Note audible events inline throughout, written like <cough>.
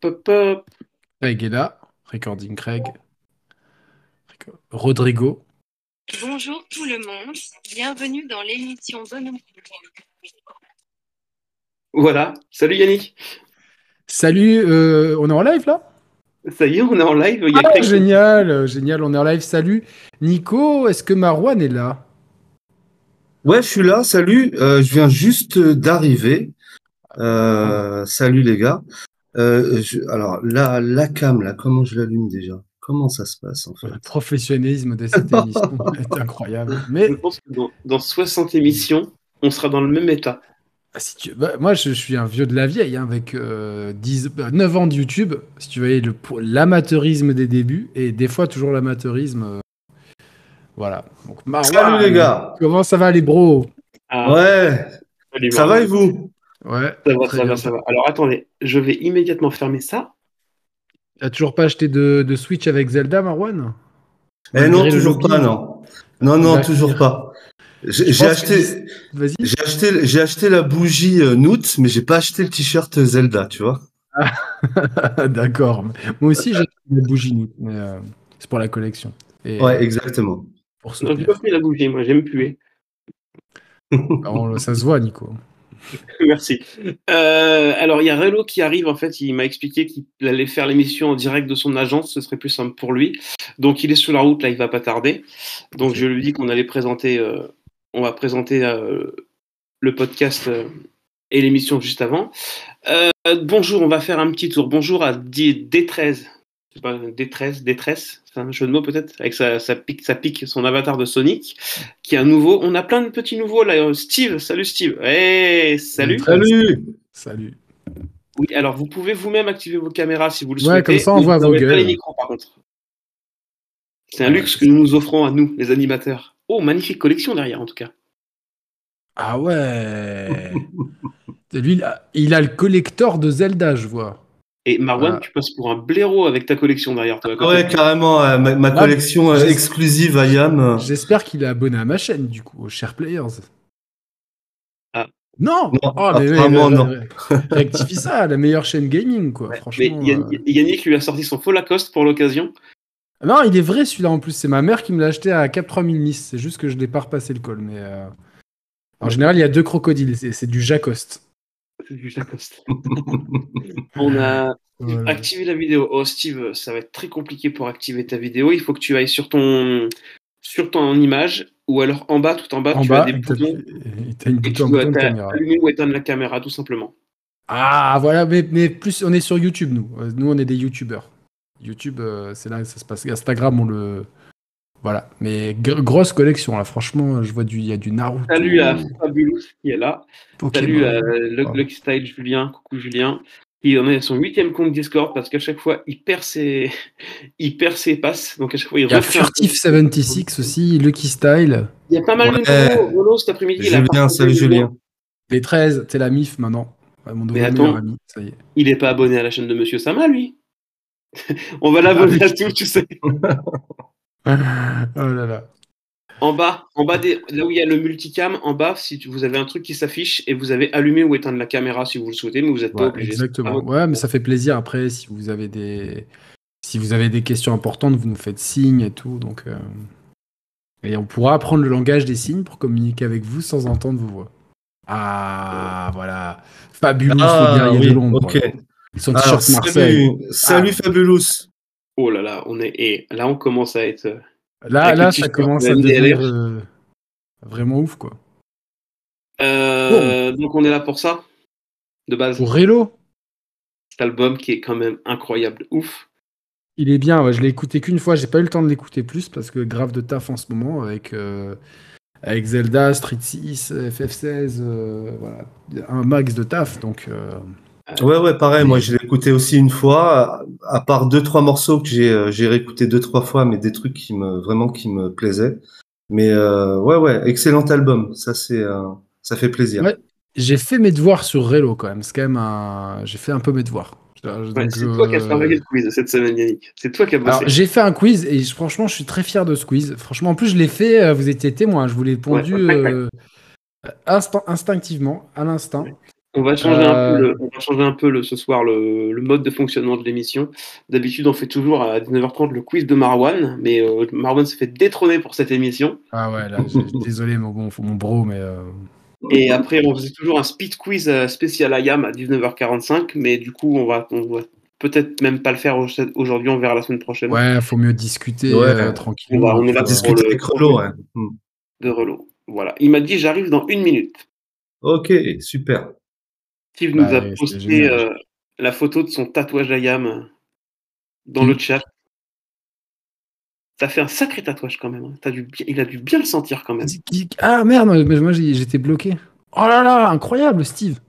Pop, pop. Craig est là. Recording Craig. Rodrigo. Bonjour tout le monde, bienvenue dans l'émission Bonhomme. Voilà. Salut Yannick. Salut, euh, on est en live là? Ça y est, on est en live. Il y a Ah, Craig. génial, euh, génial, on est en live. Salut. Nico, est-ce que Marwan est là? Ouais, je suis là, salut. Euh, je viens juste d'arriver. Euh, salut les gars. Euh, je- alors, la, la cam, là, comment je l'allume déjà? Comment ça se passe en fait? Le professionnalisme de cette <laughs> émission est incroyable. Mais Je pense que dans, dans 60 émissions, on sera dans le même état. Ah, Si tu... bah, moi, je, je suis un vieux de la vieille, hein, avec euh, 10, bah, 9 ans de YouTube. Si tu pour l'amateurisme des débuts, et des fois toujours l'amateurisme. euh, Voilà. Donc, Marwan, Salut les gars. Comment ça va, les bros? Ah, Ouais, salut, ça va et vous? Ouais. Ça va, ça va, ça va. Alors attendez, je vais immédiatement fermer ça. T'as toujours pas acheté de, de Switch avec Zelda, Marwan? Eh non, toujours pas, non. Non, non, toujours pas. J'ai acheté, que- Vas-y. j'ai acheté, j'ai acheté la bougie euh, Noot, mais j'ai pas acheté le t-shirt Zelda, tu vois. <laughs> D'accord. Moi aussi, j'ai acheté des bougies, nous, mais euh, c'est pour la collection. Et Ouais, exactement. pour Non, j'ai pas pris la bougie, moi, j'aime puer. Alors, ça se voit, Nico. <laughs> Merci. Euh, alors, il y a Relo qui arrive. En fait, il m'a expliqué qu'il allait faire l'émission en direct de son agence. Ce serait plus simple pour lui. Donc, il est sur la route. Là, il va pas tarder. Donc, je lui dis qu'on allait présenter. euh, on va présenter euh, le podcast et l'émission juste avant. Bonjour. On va faire un petit tour. Bonjour à D- D13. Pas, D13, détresse, c'est un jeu de mots peut-être, avec sa, sa pique, sa pique, son avatar de Sonic, qui est un nouveau. On a plein de petits nouveaux là. Euh, Steve, salut Steve. Hey, salut. Salut! Salut. Oui, alors vous pouvez vous-même activer vos caméras si vous le Ouais, souhaitez. comme ça, on voit vos pas gueules. les micros par contre. C'est un luxe que nous nous offrons à nous, les animateurs. Oh, magnifique collection derrière en tout cas. Ah ouais. Lui, il a, il a le collector de Zelda, je vois. Et Marwan, Voilà. tu passes pour un blaireau avec ta collection derrière toi. Ouais, carrément, euh, ma, ma Ah, collection euh, exclusive à Yam. J'espère qu'il est abonné à ma chaîne, du coup, aux Share Players. Ah. Non, Non, Oh, mais, mais, mais, non. Rectifie ça, la meilleure chaîne gaming, quoi. Ouais, mais Franchement. Yann- euh, Yannick lui a sorti son faux Lacoste pour l'occasion. Non, il est vrai celui-là en plus. C'est ma mère qui me l'a acheté à Cap 3000 Nice. C'est juste que je n'ai pas repassé le col. Mais euh, en général, il y a deux crocodiles. C'est c'est du Jacoste. <laughs> On a <laughs> Voilà. activé la vidéo. Oh Steve, ça va être très compliqué pour activer ta vidéo. Il faut que tu ailles sur ton sur ton image ou alors en bas, tout en bas, En tu bas, as des boutons. t'as une Et tu dois allumer ou éteindre la caméra, tout simplement. Ah, voilà, mais, mais plus on est sur YouTube, nous. Euh, Nous, on est des YouTubeurs. YouTube, euh, c'est là que ça se passe. Instagram, on le. Voilà. Mais gr- grosse collection, là. Franchement, je vois du. Il y a du Naruto. Salut à Fabulous qui est là. Pokémon. Salut à le, Oh. Lucky Style Julien. Coucou Julien. Il en est à son huitième compte Discord parce qu'à chaque fois, il perd ses, <laughs> il perd ses passes. Donc à chaque fois, il, Il y a refait un- Furtif76 aussi, Lucky Style. Il y a pas mal de Ouais. nouveaux Rolo cet après-midi. Julien, salut. Julien. Les 13, c'est la MIF maintenant. Ouais, mon Mais meilleur attends. ami, ça y est. Il est pas abonné à la chaîne de Monsieur Sama, lui. <laughs> On va l'abonner Ah, à tout, tu sais. <laughs> oh là là. En bas, en bas des, là où il y a le multicam, en bas, si tu- vous avez un truc qui s'affiche et vous avez allumé ou éteindre la caméra si vous le souhaitez, mais vous n'êtes pas Ouais, obligé. exactement. Ah, Ouais, mais ça fait plaisir après si vous avez des si vous avez des questions importantes, vous nous faites signe et tout. Donc euh, et on pourra apprendre le langage des signes pour communiquer avec vous sans entendre vos voix. Ah voilà, fabuleux le guerrier de Londres. Ah, ok. voilà. Son Alors, t-shirt Marseille. salut, salut Fabulous. Oh là là, on est, et là on commence à être. euh, Là, là, ça commence à devenir euh, vraiment ouf quoi. Euh, Donc on est là pour ça, de base. Pour Relo, Cet album qui est quand même incroyable, ouf. il est bien. ouais, je l'ai écouté qu'une fois. J'ai pas eu le temps de l'écouter plus parce que grave de taf en ce moment avec euh, avec Zelda, Street 6, FF16, euh, voilà, un max de taf. Donc Ouais, ouais, pareil. Moi, je l'ai écouté aussi une fois. À part deux, trois morceaux que j'ai, euh, j'ai réécouté deux, trois fois, mais des trucs qui me, vraiment, qui me plaisaient. Mais euh, ouais, ouais, excellent album. Ça, c'est, euh, ça fait plaisir. Ouais. j'ai fait mes devoirs sur Relo quand même. C'est quand même un. J'ai fait un peu mes devoirs. Ouais, c'est euh, toi qui as travaillé le quiz cette semaine, Yannick. C'est toi qui as bossé. Alors, j'ai fait un quiz et franchement, je suis très fier de ce quiz. Franchement, en plus, je l'ai fait, euh, vous étiez témoin, je vous l'ai pondu Ouais. euh, instant- instinctivement, à l'instinct. On va changer, un, peu Euh. le, on va changer un peu le, ce soir le, le mode de fonctionnement de l'émission. D'habitude, on fait toujours à 19h30 le quiz de Marwan, mais euh, Marwan s'est fait détrôner pour cette émission. Ah ouais, là, <laughs> désolé mon, mon, mon bro, mais euh, Et après, on faisait toujours un speed quiz spécial IAM à 19h45, mais du coup, on va, on va peut-être même pas le faire au- aujourd'hui, on verra la semaine prochaine ouais, faut mieux discuter Ouais. euh, tranquillement. On va- on est là On pour discute le- avec ouais. Hmm. de Relo. Voilà. Il m'a dit j'arrive dans une minute. Ok, super. Steve nous Bah, a posté euh, la photo de son tatouage IAM euh, dans le chat. T'as fait un sacré tatouage quand même. hein. Dû il a dû bien le sentir quand même. Ah merde, mais moi j'étais bloqué. Oh là là, incroyable, Steve.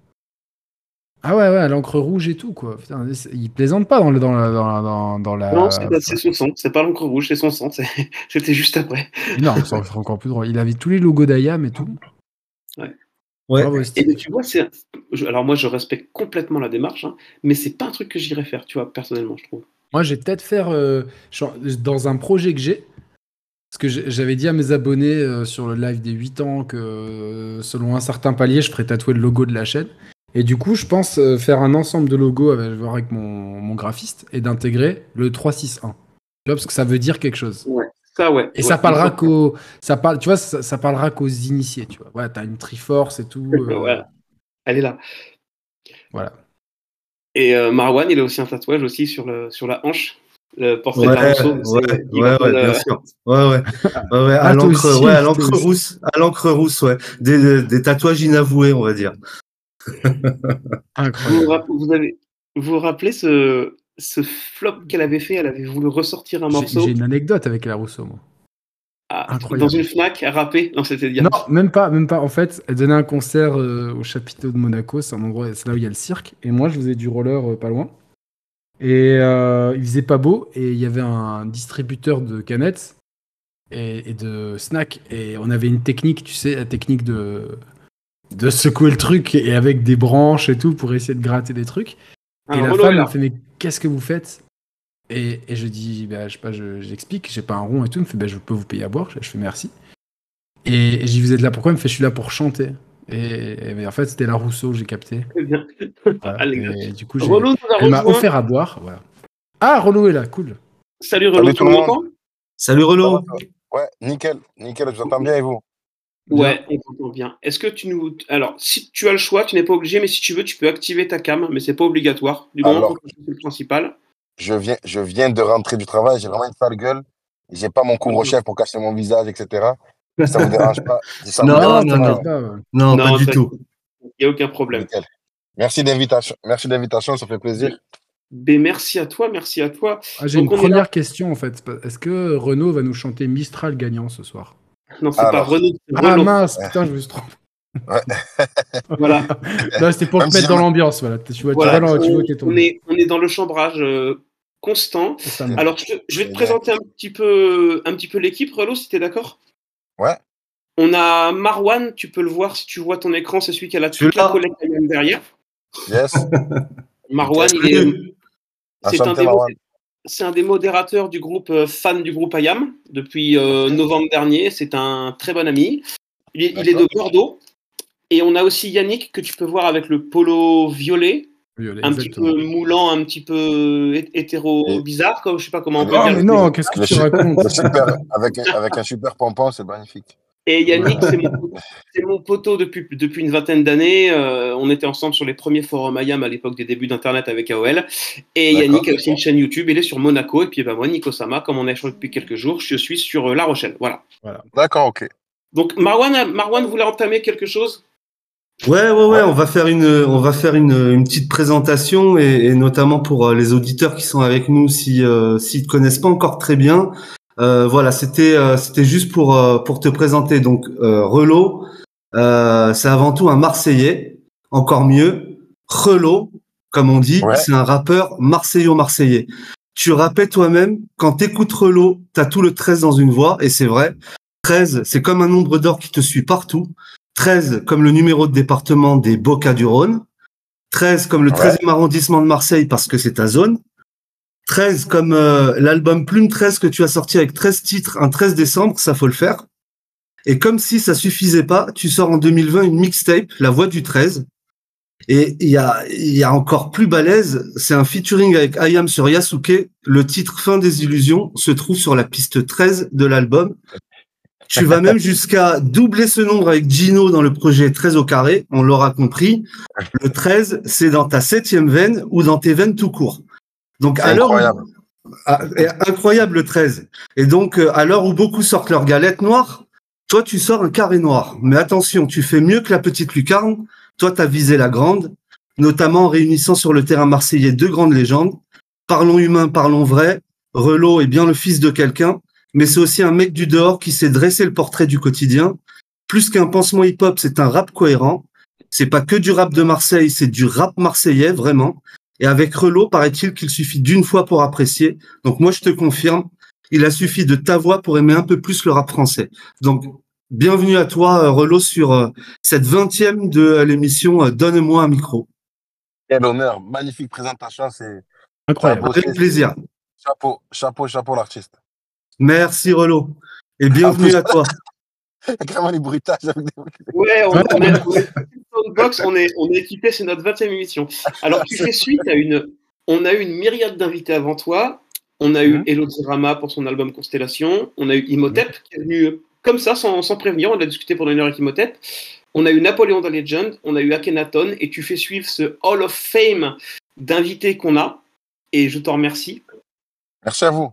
Ah ouais, ouais, l'encre rouge et tout, quoi. Putain, il plaisante pas dans, le, dans, la, dans, dans, la. Non, c'est son sang, c'est pas l'encre rouge, c'est son sang. <laughs> C'était juste après. Non, c'est encore plus drôle. Il avait tous les logos d'IAM et tout. Ouais. Bravo, Et Steve. tu vois, Alors moi, je respecte complètement la démarche, hein, mais c'est pas un truc que j'irais faire, tu vois, personnellement, je trouve. Moi, j'ai peut-être faire euh, genre, dans un projet que j'ai. Parce que j'avais dit à mes abonnés euh, sur le live des 8 ans que euh, selon un certain palier, je ferais tatouer le logo de la chaîne. Et du coup, je pense euh, faire un ensemble de logos avec, mon, mon graphiste et d'intégrer le 361. Tu vois, parce que ça veut dire quelque chose. Ça, ouais. Et Ouais, ça parlera qu'aux, ça parle, tu vois, ça, ça parlera qu'aux initiés, tu vois. Ouais, t'as une Triforce et tout. <laughs> euh, Voilà. Elle est là. Voilà. Et euh, Marwan, il a aussi un tatouage aussi sur, le, sur la hanche. Le portrait Ouais, de Rousseau. ouais, ouais, ouais, bien sûr. Ouais, ouais. <laughs> Ouais, ouais, à Ah, l'encre, aussi, ouais, à l'encre rousse, à l'encre rousse, ouais. Des, des, des tatouages inavoués, on va dire. Vous Incroyable. vous, vous avez, vous vous rappelez ce, ce flop qu'elle avait fait Elle avait voulu ressortir un morceau j'ai une anecdote avec la Rousseau, moi. incroyable. dans une Fnac à rapper. Non, c'était. Non, même pas, même pas. En fait, elle donnait un concert euh, au chapiteau de Monaco, c'est un endroit, c'est là où il y a le cirque. Et moi, je faisais du roller euh, pas loin. Et euh, il faisait pas beau, et il y avait un distributeur de canettes et, et de snacks. Et on avait une technique, tu sais, la technique de de secouer le truc et avec des branches et tout pour essayer de gratter des trucs. Et la femme me fait mais qu'est-ce que vous faites? Et, et je dis bah, je sais pas je- j'explique j'ai pas un rond et tout. Elle me fait bah, je peux vous payer à boire. Je fais merci. Et, et j'y vous êtes là pourquoi? Elle me fait je suis là pour chanter. Et, et- mais en fait c'était la Rousseau j'ai capté. <laughs> Voilà. Et du coup a elle m'a offert à boire. Voilà. Ah Rollo est là cool. Salut Renaud, Salut tout le monde. Salut Relo. Ouais, nickel, nickel, je vous entends bien et vous Ouais, on t'entend bien. Est-ce que tu nous. Alors, si tu as le choix, tu n'es pas obligé, mais si tu veux, tu peux activer ta cam, mais c'est pas obligatoire. Du moment Alors. que c'est le principal. je viens, je viens de rentrer du travail, j'ai vraiment une sale gueule. J'ai pas mon couvre-chef pour cacher mon visage, etc. Ça vous dérange pas? Ça <laughs> Non, dérange non, pas, non. Non, Non, pas du tout. Il n'y a aucun problème. Nickel. Merci d'invitation, merci d'invitation, ça fait plaisir. Ben, merci à toi, merci à toi. Ah, j'ai une première question en fait. Est-ce que Renaud va nous chanter Mistral gagnant ce soir? Non, c'est pas Renaud, c'est Ah Renaud. mince putain je me suis trompé. <laughs> Voilà. Non, c'était pour te mettre si- dans l'ambiance voilà. Tu vois, Voilà. tu vois, tu on, vois t'es tombé. on est, on est dans le chambrage euh, constant. Alors, je, vais te présenter un petit peu, un petit peu l'équipe, Renaud, si tu es d'accord? Ouais. On a Marwan, tu peux le voir si tu vois ton écran, c'est celui qui a la, toute la IAM derrière. Yes. Marwan, il est, Salut. C'est un, Marwan. C'est un des modérateurs du groupe, euh, fan du groupe IAM depuis euh, novembre dernier. C'est un très bon ami. Il est, il est de. Bordeaux. Et on a aussi Yannick que tu peux voir avec le polo violet, Violet, un petit peu moulant, un petit peu hé- hétéro bizarre, comme je sais pas comment on peut Oh, Oh dire. mais non, qu'est-ce que tu racontes super, avec, un- avec un super pompon, c'est magnifique. Et Yannick, c'est mon, c'est mon poteau depuis, depuis une vingtaine d'années. Euh, on était ensemble sur les premiers forums IAM à l'époque des débuts d'Internet avec AOL. Et D'accord. Yannick a aussi une chaîne YouTube. Il est sur Monaco. Et puis bah, moi, Nico Sama, comme on a échangé depuis quelques jours, je suis sur euh, La Rochelle. Voilà. D'accord, ok. Donc Marwan, Marwan voulait entamer quelque chose? Ouais, ouais, ouais, on va faire une, on va faire une, une petite présentation et, et notamment pour euh, les auditeurs qui sont avec nous, si euh, s'ils te connaissent pas encore très bien. Euh, voilà, c'était, euh, c'était juste pour euh, pour te présenter. Donc euh, Relo, euh, c'est avant tout un Marseillais, encore mieux. Relo, comme on dit, Ouais. c'est un rappeur marseillo-marseillais. Tu rappelles toi-même, quand t'écoutes Relo, t'as tout le 13 dans une voix, et c'est vrai. 13, c'est comme un nombre d'or qui te suit partout. 13 comme le numéro de département des Bocas du Rhône. 13 comme le Ouais. 13e arrondissement de Marseille parce que c'est ta zone. 13 comme euh, l'album Plume 13 que tu as sorti avec 13 titres un 13 décembre, ça faut le faire. Et comme si ça suffisait pas, tu sors en 2020 une mixtape, La Voix du 13. Et il y a, y a encore plus balèze, c'est un featuring avec Ayam sur Yasuke. Le titre Fin des illusions se trouve sur la piste 13 de l'album. Tu vas même jusqu'à doubler ce nombre avec Gino dans le projet 13 au carré, on l'aura compris. Le 13, c'est dans ta septième veine ou dans tes veines tout court. Donc à où- incroyable. et incroyable le 13. Et donc, euh, à l'heure où beaucoup sortent leur galette noire, toi, tu sors un carré noir. Mais attention, tu fais mieux que la petite lucarne. Toi, tu as visé la grande, notamment en réunissant sur le terrain marseillais deux grandes légendes. Parlons humain, parlons vrai. Relo est bien le fils de quelqu'un, mais c'est aussi un mec du dehors qui sait dresser le portrait du quotidien. Plus qu'un pansement hip-hop, c'est un rap cohérent. C'est pas que du rap de Marseille, c'est du rap marseillais, vraiment. Et avec Relo, paraît-il qu'il suffit d'une fois pour apprécier. Donc moi, je te confirme, il a suffi de ta voix pour aimer un peu plus le rap français. Donc, bienvenue à toi, euh, Relo, sur euh, cette vingtième de euh, l'émission Donne-moi un micro. Quel honneur. Magnifique présentation. C'est Incroyable. Avec plaisir. chapeau, chapeau, chapeau l'artiste. Merci, Relo. Et bienvenue à toi. <laughs> Vraiment les bruitages. avec des- Ouais, on, on est, on est- Soundbox, on est, on est équipé, c'est notre 20e émission. Alors, tu fais suite à une. On a eu une myriade d'invités avant toi. On a eu Mhm. Elodie Rama pour son album Constellation. On a eu Imhotep qui est venu comme ça, sans, sans prévenir. On a discuté pendant une heure avec Imhotep. On a eu Napoléon the Legend. On a eu Akhenaton. Et tu fais suivre ce Hall of Fame d'invités qu'on a. Et je t'en remercie. Merci à vous.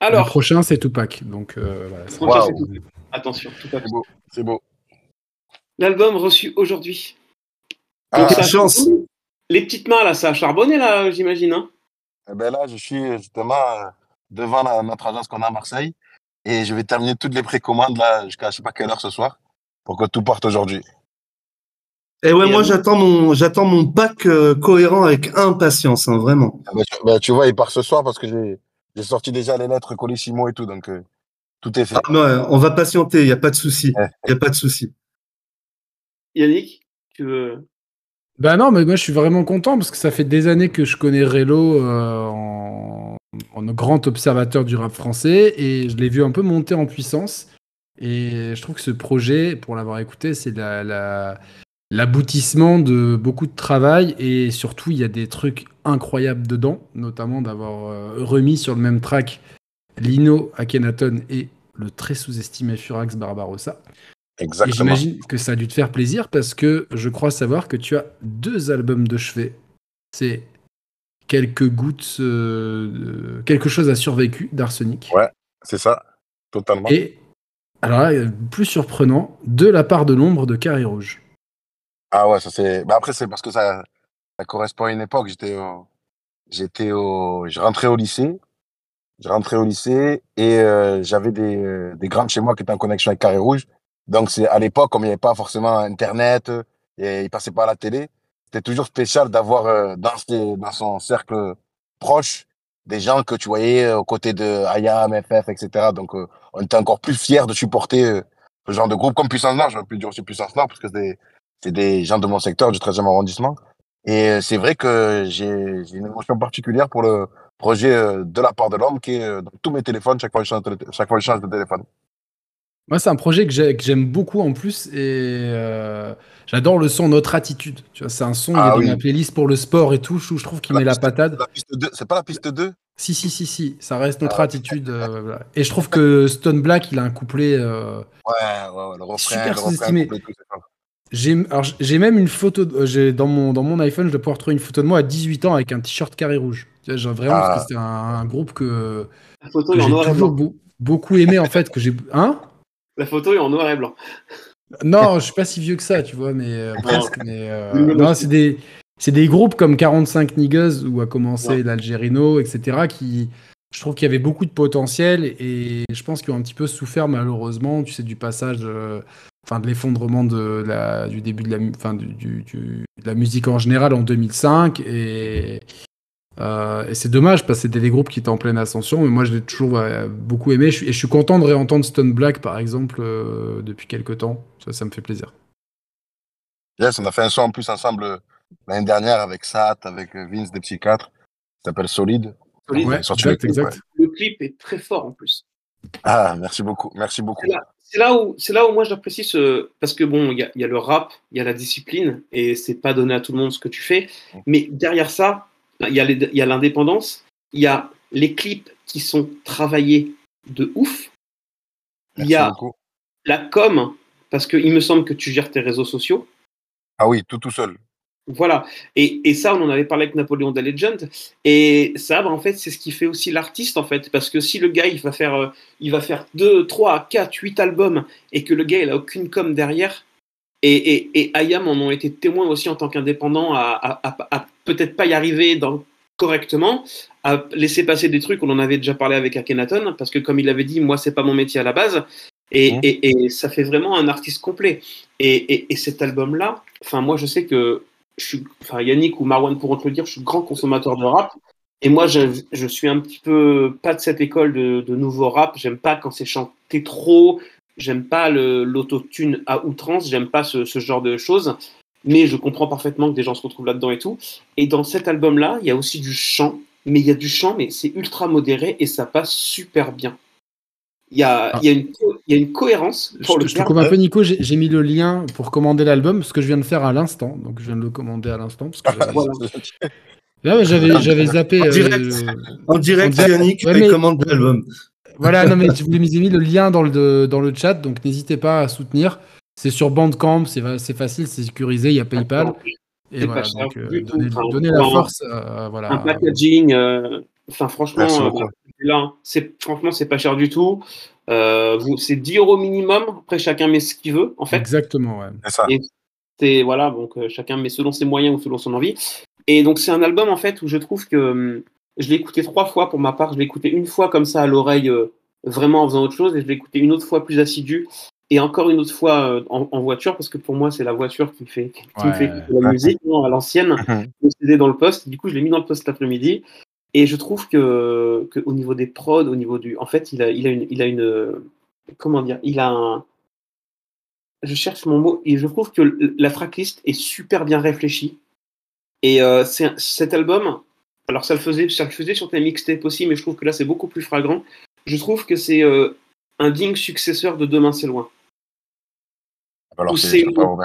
Le Alors, prochain, c'est Tupac. Donc, euh, voilà, prochain, attention, tout à fait. C'est beau. C'est beau. L'album reçu aujourd'hui. Ah, Donc, ça a chance. charbonné. Les petites mains, là, ça a charbonné, là, j'imagine. Hein eh ben là, je suis justement euh, devant la- notre agence qu'on a à Marseille et je vais terminer toutes les précommandes là jusqu'à je sais pas quelle heure ce soir pour que tout parte aujourd'hui. Et ouais, Et moi, j'attends mon, j'attends mon pack euh, cohérent avec impatience, hein, vraiment. Ah ben, tu, ben, tu vois, il part ce soir parce que j'ai j'ai sorti déjà les lettres Colissimo et tout, donc euh, tout est fait. Ah, ouais, on va patienter, il n'y a pas de souci. Ouais. Il n'y a pas de souci. Yannick, tu veux. Bah non, mais moi je suis vraiment content parce que ça fait des années que je connais Relo euh, en, grand observateur du rap français et je l'ai vu un peu monter en puissance. Et je trouve que ce projet, pour l'avoir écouté, c'est la- la- l'aboutissement de beaucoup de travail et surtout il y a des trucs incroyables dedans, notamment d'avoir euh, remis sur le même track Lino, Akhenaton et le très sous-estimé Furax Barbarossa. Exactement. j'imagine que ça a dû te faire plaisir parce que je crois savoir que tu as deux albums de chevet. C'est quelques gouttes, euh, quelque chose a survécu d'Arsenic. Ouais. C'est ça, totalement. Et alors là, plus surprenant, de la part de l'ombre de Carré Rouge. Ah ouais, ça c'est. Bah après, c'est parce que ça, ça correspond à une époque. J'étais au. J'étais au. Je rentrais au lycée. Je rentrais au lycée et euh, j'avais des, euh, des grands de chez moi qui étaient en connexion avec Carré Rouge. Donc, c'est à l'époque, comme il n'y avait pas forcément Internet euh, et il passait pas à la télé, c'était toujours spécial d'avoir euh, dans, son cercle proche des gens que tu voyais euh, aux côtés de IAM, FF, etc. Donc, on était encore plus fiers de supporter ce genre de groupe comme Puissance Nord. J'aurais pu dire aussi Puissance Nord parce que c'est des gens de mon secteur, du 13e arrondissement. Et c'est vrai que j'ai une émotion particulière pour le projet de la part de l'homme qui est dans tous mes téléphones je chaque fois que je change de téléphone. Moi, c'est un projet que j'ai- que j'aime beaucoup en plus et euh, j'adore le son Notre Attitude. Tu vois, c'est un son, il Ah dans ma playlist pour le sport et tout. Je, je trouve qu'il met la piste- patate. La piste 2, c'est pas la piste 2 Si, si, si, si, ça reste notre Ah. attitude. euh, voilà. Et je trouve que Stone Black, il a un couplet. euh, Ouais, ouais, ouais, le refrain, Super le sous-estimé. J'ai même une photo. de- euh, j'ai- dans, mon, dans mon iPhone, je dois pouvoir trouver une photo de moi à 18 ans avec un t-shirt carré rouge. Tu vois, genre, vraiment, Ah. parce que c'était un, un groupe que, j'ai toujours beaucoup aimé, en fait. que j'ai Hein? La photo est en noir et blanc. Non, je suis pas si vieux que ça, tu vois, mais euh, presque. Mais, euh, non, c'est des, c'est des groupes comme 45 Niggas où a commencé Ouais. l'Algérino, etc. qui, je trouve qu'il y avait beaucoup de potentiel et je pense qu'ils ont un petit peu souffert malheureusement, tu sais, du passage, euh, enfin de l'effondrement de la, du début de la, du, du- du- de la musique en général en 2005 et euh, et c'est dommage parce que c'était des groupes qui étaient en pleine ascension, mais moi je l'ai toujours ouais, beaucoup aimé. Je suis- et je suis content de réentendre Stone Black par exemple euh, depuis quelques temps. Ça, ça me fait plaisir. Yes, on a fait un son en plus ensemble euh, l'année dernière avec Sat, avec euh, Vince des Psychiatres. Ça s'appelle Solide. Solide. Ouais, exact, le clip, exact. Le clip est très fort en plus. Ah, merci beaucoup, merci beaucoup. C'est là, où, c'est là où moi j'apprécie ce, parce que bon, il y y a le rap, il y a la discipline, et c'est pas donné à tout le monde ce que tu fais. Mais derrière ça, il y a l'indépendance, il y a les clips qui sont travaillés de ouf. Il y a beaucoup. la com, parce qu'il me semble que tu gères tes réseaux sociaux. Ah oui, tout tout seul. Voilà. Et, et ça, on en avait parlé avec Napoléon The Legend. Et ça, bah, en fait, c'est ce qui fait aussi l'artiste, en fait. Parce que si le gars, il va faire, euh, il va faire 2, 3, 4, 8 albums et que le gars, il a aucune com derrière, et, et, et IAM en ont été témoins aussi en tant qu'indépendants à, à, à- à peut-être pas y arriver dans, correctement, à laisser passer des trucs. On en avait déjà parlé avec Akhenaton, parce que comme il avait dit, moi, c'est pas mon métier à la base. Et, et, et ça fait vraiment un artiste complet. Et, et, et cet album-là, enfin, moi, je sais que je suis, enfin, Yannick ou Marwan pourront te le dire, je suis grand consommateur de rap. Et moi, je, je suis un petit peu pas de cette école de, de nouveau rap. J'aime pas quand c'est chanté trop. J'aime pas l'autotune à outrance. J'aime pas ce, ce genre de choses. Mais je comprends parfaitement que des gens se retrouvent là-dedans et tout. Et dans cet album-là, il y a aussi du chant. Mais il y a du chant, mais c'est ultra modéré et ça passe super bien. Il y a, il y a, une, co- il y a une cohérence Je, pour te- le je te coupe un peu, Nico. J'ai j'ai mis le lien pour commander l'album, ce que je viens de faire à l'instant. Donc, je viens de le commander à l'instant. parce que j'avais- Voilà. <laughs> Là, ouais, j'avais j'avais zappé. En euh, direct. le- En direct, En direct. Yannick, Ouais, mais- commande l'album. Voilà, non, mais je vous ai mis le lien dans le, dans le chat, donc n'hésitez pas à soutenir. C'est sur Bandcamp, c'est fa- c'est facile, c'est sécurisé, il y a PayPal. Et C'est voilà, pas cher donc euh, Enfin, donnez la un- force. euh, voilà. un packaging. euh, Enfin, franchement, euh, là, c'est franchement, c'est pas cher du tout. Euh, c'est 10 euros minimum. Après, chacun met ce qu'il veut, en fait. Exactement, ouais. C'est ça. Et c'est voilà, donc euh, chacun met selon ses moyens ou selon son envie. Et donc, c'est un album en fait où je trouve que hum, je l'ai écouté trois fois pour ma part. Je l'ai écouté une fois comme ça à l'oreille, euh, vraiment en faisant autre chose, et je l'ai écouté une autre fois plus assidu. Et encore une autre fois euh, en, en voiture, parce que pour moi, c'est la voiture qui, fait, qui me fait la musique, non, à l'ancienne <laughs> Mhm. le CD dans le poste. Du coup, je l'ai mis dans le poste cet après-midi. Et je trouve que, que au niveau des prods, au niveau du, en fait, il a, il a une, il a une, comment dire, il a un, je cherche mon mot et je trouve que la tracklist est super bien réfléchie. Et euh, cet album, alors ça le faisait, ça le faisait sur tes mixtapes aussi, mais je trouve que là c'est beaucoup plus flagrant. Je trouve que c'est euh, un digne successeur de Demain c'est loin. Alors, c'est pas peux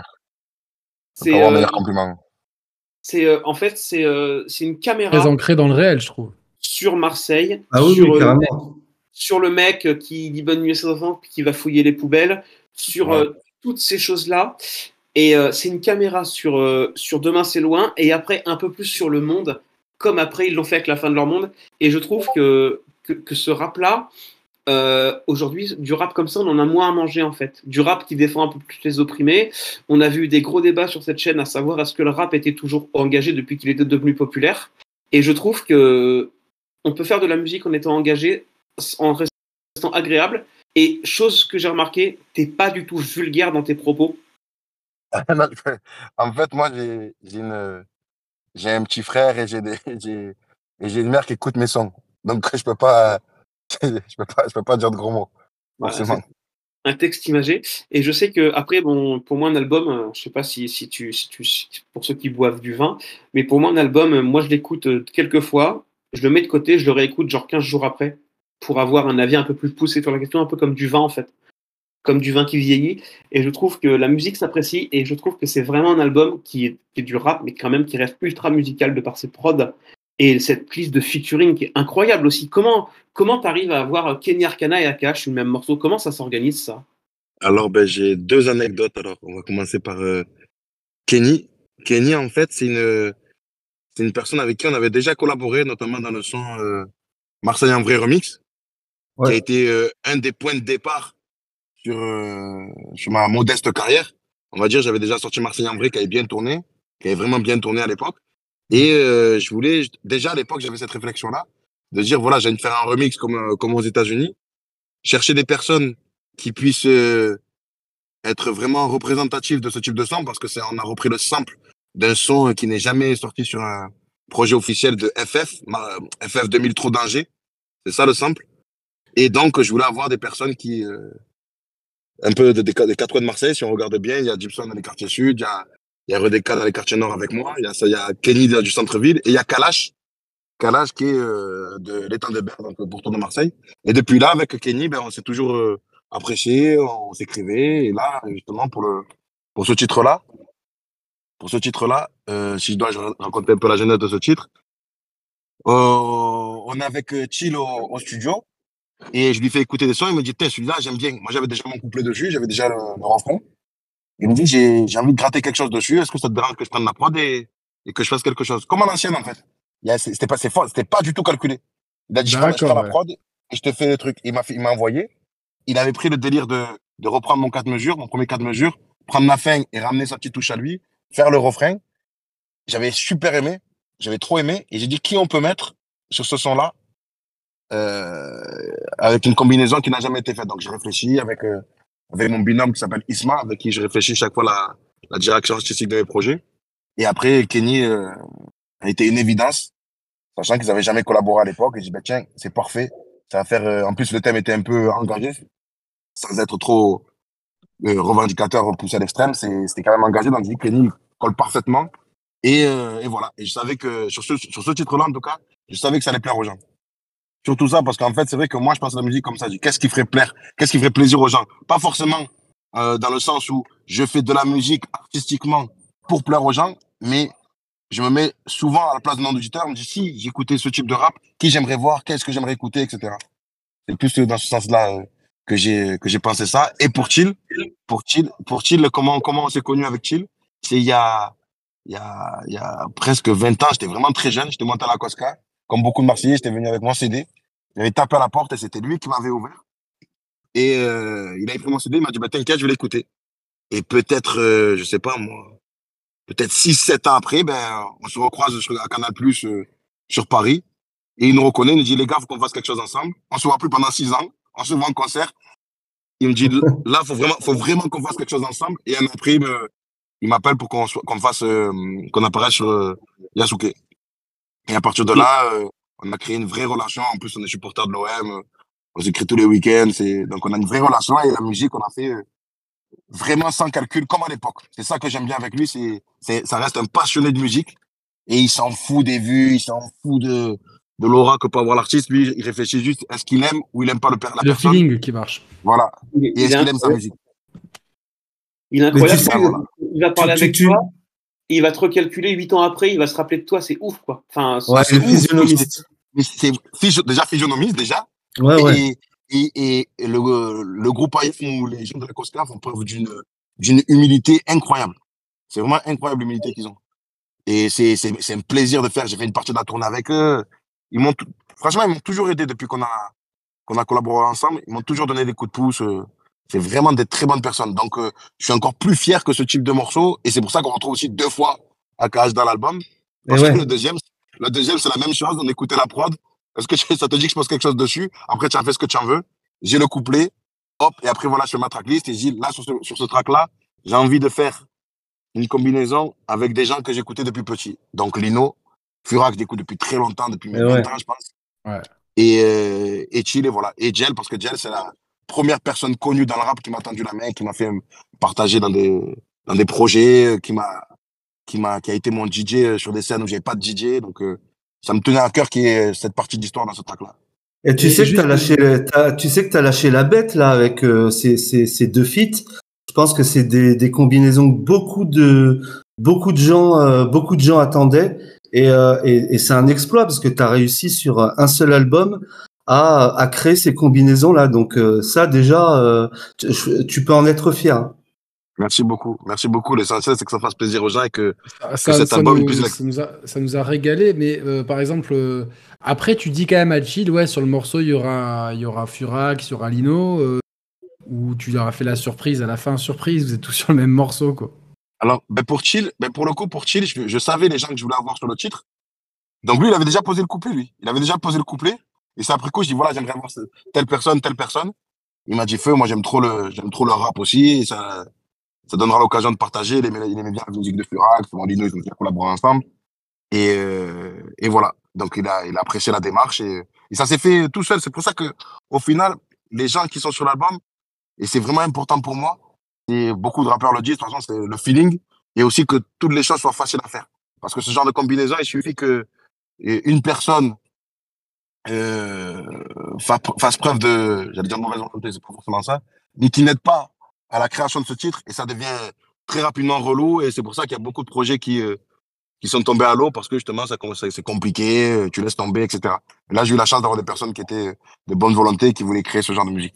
C'est, avoir euh, meilleur compliment. c'est euh, en fait c'est euh, c'est une Très caméra ancré dans le réel, je trouve. sur Marseille, Ah oui, sur oui, euh, sur le mec qui dit bonne nuit à ses enfants, puis qui va fouiller les poubelles, sur Ouais. euh, toutes ces choses-là. Et euh, c'est une caméra sur, euh, sur Demain c'est loin, et après un peu plus sur le monde, comme après ils l'ont fait avec la fin de leur monde. Et je trouve que, que, que ce rap-là, euh, aujourd'hui, du rap comme ça, on en a moins à manger en fait. Du rap qui défend un peu plus les opprimés. On a vu des gros débats sur cette chaîne à savoir est-ce que le rap était toujours engagé depuis qu'il était devenu populaire? Et je trouve que on peut faire de la musique en étant engagé, en restant agréable. Et chose que j'ai remarqué, t'es pas du tout vulgaire dans tes propos. <laughs> en fait, moi, j'ai un petit frère <laughs> et j'ai une mère qui écoute mes sons. Donc je peux pas <laughs> je peux pas je peux pas dire de gros mots. Voilà, c'est un texte imagé. Et je sais que après, bon, pour moi, un album, euh, je sais pas si, si tu, si tu, pour ceux qui boivent du vin, mais pour moi, un album, euh, moi, je l'écoute euh, quelques fois, je le mets de côté, je le réécoute genre 15 jours après pour avoir un avis un peu plus poussé sur la question, un peu comme du vin en fait, comme du vin qui vieillit. Et je trouve que la musique s'apprécie et je trouve que c'est vraiment un album qui est, qui est du rap, mais quand même qui reste ultra musical de par ses prods et cette liste de featuring qui est incroyable aussi. Comment comment t'arrives à avoir Kenny Arcana et Akash sur le même morceau? Comment ça s'organise ça? Alors, ben, j'ai deux anecdotes. Alors, on va commencer par euh, Kenny. Kenny, en fait, c'est une, c'est une personne avec qui on avait déjà collaboré, notamment dans le son euh, Marseille en vrai remix, qui a été euh, un des points de départ sur, euh, sur ma modeste carrière. On va dire, j'avais déjà sorti Marseille en vrai, qui avait bien tourné, qui avait vraiment bien tourné à l'époque. Et euh, je voulais, déjà à l'époque, j'avais cette réflexion-là, de dire, voilà, de faire un remix comme, euh, comme aux États-Unis, chercher des personnes qui puissent euh, être vraiment représentatives de ce type de son, parce que c'est, on a repris le sample d'un son euh, qui n'est jamais sorti sur un projet officiel de FF, FF 2000 Trop Danger. C'est ça le sample. Et donc, je voulais avoir des personnes qui, euh, un peu des, des, des quatre coins de Marseille, si on regarde bien, il y a Gibson dans les quartiers sud, il y a, il y a Redeka dans les quartiers nord avec moi, il y a, il y a Kenny du centre-ville, et il y a Kalash, Kalash qui est euh, de l'étang de Berre, donc pourtour de Marseille. Et depuis là, avec Kenny, ben, on s'est toujours euh, apprécié, on s'écrivait. Et là, justement, pour, le, pour ce titre-là, pour ce titre-là, euh, si je dois raconter un peu la genèse de ce titre, euh, on est avec euh, Chill au, au studio et je lui fais écouter des sons. Il me dit, Tiens, celui-là, j'aime bien. Moi, j'avais déjà mon couplet dessus, j'avais déjà le, le refrain. Il me dit, j'ai j'ai envie de gratter quelque chose dessus. Est-ce que ça te dérange que je prenne ma prod et, et que je fasse quelque chose? Comme à l'ancienne, en fait. Il a- C'était pas, c'est fort, c'était pas du tout calculé. Il a dit, je prends, je prends D'accord, la ouais. prod et je te fais le truc. Il m'a il m'a envoyé. Il avait pris le délire de, de reprendre mon 4 mesures, mon premier 4 mesures, prendre ma fin et ramener sa petite touche à lui, faire le refrain. J'avais super aimé, j'avais trop aimé, et j'ai dit qui on peut mettre sur ce son-là euh, avec une combinaison qui n'a jamais été faite? Donc j'ai réfléchi avec, euh, avec mon binôme qui s'appelle Isma, avec qui je réfléchis chaque fois la, la direction artistique de mes projets. Et après, Kenny euh, a été une évidence, sachant qu'ils n'avaient jamais collaboré à l'époque. Et j'ai dit, bah, tiens, c'est parfait. Ça va faire. euh, en plus, le thème était un peu engagé, sans être trop euh, revendicateur poussé à l'extrême. C'était quand même engagé. Donc, j'ai dit, Kenny colle parfaitement. Et, euh, et voilà. Et je savais que sur ce, sur ce titre-là, en tout cas, je savais que ça allait plaire aux gens. Surtout ça, parce qu'en fait, c'est vrai que moi, je pense à la musique comme ça. Qu'est-ce qui ferait plaire? Qu'est-ce qui ferait plaisir aux gens? Pas forcément euh, dans le sens où je fais de la musique artistiquement pour plaire aux gens, mais je me mets souvent à la place de auditeur. Je me dis, si j'écoutais ce type de rap, qui j'aimerais voir? Qu'est-ce que j'aimerais écouter, etc. C'est plus dans ce sens-là euh, que j'ai que j'ai pensé ça. Et pour Chill, pour Chill, pour Chill, comment comment on s'est connu avec Chill C'est il y a il y a il y a presque 20 ans. J'étais vraiment très jeune. J'étais monté à la Cosca, comme beaucoup de Marseillais. J'étais venu avec mon CD. J'avais tapé à la porte et c'était lui qui m'avait ouvert. Et euh, il avait pris mon CD. Il m'a dit bah t'inquiète, je vais l'écouter. Et peut-être euh, je sais pas moi, peut-être 6-7 ans après, ben on se recroise sur, à Canal Plus euh, sur Paris. Et il nous reconnaît, il nous dit, les gars, faut qu'on fasse quelque chose ensemble. On se voit plus pendant six ans. On se voit en concert. Il me dit, <laughs> là, faut vraiment, faut vraiment qu'on fasse quelque chose ensemble. Et un après, il me- il m'appelle pour qu'on fasse, euh, qu'on apparaisse sur Yasuke. Et à partir de là, euh, on a créé une vraie relation. En plus, on est supporter de l'OM. On s'écrit tous les week-ends. Donc, on a une vraie relation. Et la musique, on a fait euh, vraiment sans calcul, comme à l'époque. C'est ça que j'aime bien avec lui. C'est, ça reste un passionné de musique. Et il s'en fout des vues, il s'en fout de, de l'aura que peut avoir l'artiste. Lui, il réfléchit juste est-ce qu'il aime ou il aime pas le, la Le personne. feeling qui marche. Voilà. Il, Et est-ce est qu'il aime sa incroyable. musique? Il est Mais tu incroyable. sais, il va parler tu- avec tu- toi. Il va te recalculer huit ans après. Il va se rappeler de toi. C'est ouf, quoi. Enfin, c'est- Ouais, c'est le ouf, physionomiste. Mais c'est physio- déjà physionomiste, déjà. Ouais, ouais. Et, et, et le, le groupe AF ou les gens de la Cosca font preuve d'une d'une humilité incroyable. C'est vraiment incroyable l'humilité qu'ils ont. Et c'est c'est c'est un plaisir de faire. J'ai fait une partie de la tournée avec eux. Ils m'ont franchement ils m'ont toujours aidé depuis qu'on a qu'on a collaboré ensemble. Ils m'ont toujours donné des coups de pouce. euh. C'est vraiment des très bonnes personnes. Donc euh, je suis encore plus fier que ce type de morceau. Et c'est pour ça qu'on retrouve aussi deux fois AKH dans l'album. Parce ouais. que le deuxième, le deuxième c'est la même chose. On écoutait la prod. Est-ce que ça te dit que je pose quelque chose dessus? Après, tu as fait ce que tu en veux. J'ai le couplet. Hop, et après, voilà, je fais ma tracklist. Et je dis, là, sur ce, sur ce track-là, j'ai envie de faire une combinaison avec des gens que j'écoutais depuis petit. Donc, Lino, Furax, j'écoute depuis très longtemps, depuis mes Et 20 ouais. ans, je pense. Ouais. Et, euh, et Chill, et voilà. Et Gel, parce que Gel, c'est la première personne connue dans le rap qui m'a tendu la main, qui m'a fait partager dans des, dans des projets, euh, qui m'a, qui m'a, qui a été mon DJ euh, sur des scènes où j'avais pas de DJ. Donc, euh, ça me tenait à cœur qu'il y ait cette partie d'histoire dans ce track-là. Et tu Et sais que t'as lâché, t'as- tu sais que t'as lâché la bête là avec euh, ces, ces, ces deux feats. Je pense que c'est des, des combinaisons que beaucoup de beaucoup de gens euh, beaucoup de gens attendaient et, euh, et, et c'est un exploit parce que tu as réussi sur un seul album à, à créer ces combinaisons là. Donc euh, ça déjà euh, tu, tu peux en être fier. Merci beaucoup. Merci beaucoup. L'essentiel, c'est que ça fasse plaisir aux gens et que, Ça, ça- cet ça album, nous, puisse la- ça nous a, ça nous a régalé, mais euh, par exemple, euh, après, tu dis quand même à Chill, ouais, sur le morceau, il y aura, il y aura Furax, il y aura Lino, euh, ou tu leur as fait la surprise à la fin, surprise, vous êtes tous <laughs> sur le même morceau, quoi. Alors, ben pour Chill, ben pour le coup, pour Chill, je, je savais les gens que je voulais avoir sur le titre. Donc lui, il avait déjà posé le couplet, lui. Il avait déjà posé le couplet. Et coup, je dis, voilà, j'aimerais avoir ce- telle personne, telle personne. Il m'a dit, feu, moi, j'aime trop le, j'aime trop le rap aussi. Ça, ça donnera l'occasion de partager. Il aimait, il aimait bien la musique de Furax. Mon Lino, ils ont déjà collaboré ensemble. Et, euh, et voilà. Donc, il a, il a apprécié la démarche et, et ça s'est fait tout seul. C'est pour ça que, au final, les gens qui sont sur l'album, et c'est vraiment important pour moi, et beaucoup de rappeurs le disent, de toute façon, c'est le feeling et aussi que toutes les choses soient faciles à faire. Parce que ce genre de combinaison, il suffit que une personne euh, fa- fasse preuve de, j'allais dire mauvaise volonté, c'est pas forcément ça, mais qui n'aide pas à la création de ce titre et ça devient très rapidement relou et c'est pour ça qu'il y a beaucoup de projets qui euh, qui sont tombés à l'eau parce que justement ça c'est compliqué, euh, tu laisses tomber, etc. Et là j'ai eu la chance d'avoir des personnes qui étaient de bonne volonté et qui voulaient créer ce genre de musique.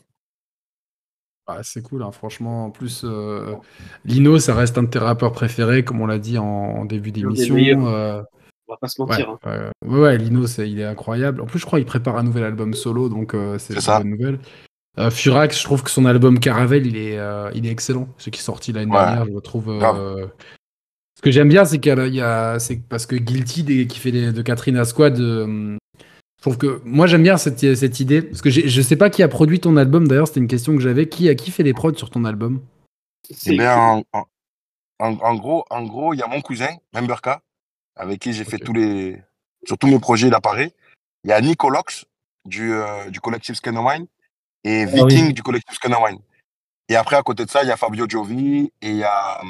Ouais, c'est cool, hein, franchement. En plus, euh, Lino, ça reste un de tes rappeurs préférés, comme on l'a dit en, en début d'émission. euh, On va pas se ouais, mentir. hein. ouais, ouais, Lino, il est incroyable. En plus, je crois qu'il prépare un nouvel album solo, donc euh, c'est une ça. bonne nouvelle. Euh, Furax, je trouve que son album Caravelle, il est, euh, il est excellent. Ce qui est sorti l'année Ouais. dernière, je le trouve. euh. Ce que j'aime bien, c'est qu'il y a, c'est parce que Guilty, des- qui fait les, de Katrina Squad, euh, je trouve que moi j'aime bien cette, cette idée. Parce que je sais pas qui a produit ton album. D'ailleurs, c'était une question que j'avais. Qui a qui fait les prods sur ton album? C'est- Eh bien, en, en, en- en gros, en gros, il y a mon cousin, Memberka, avec qui j'ai fait tous les, sur tous mes projets, il apparaît. Il y a Nicolox du, euh, du collectif Scanowine et Ah oui. Viking du collectif Scanowine. Et après, à côté de ça, il y a Fabio Giovi et il y a,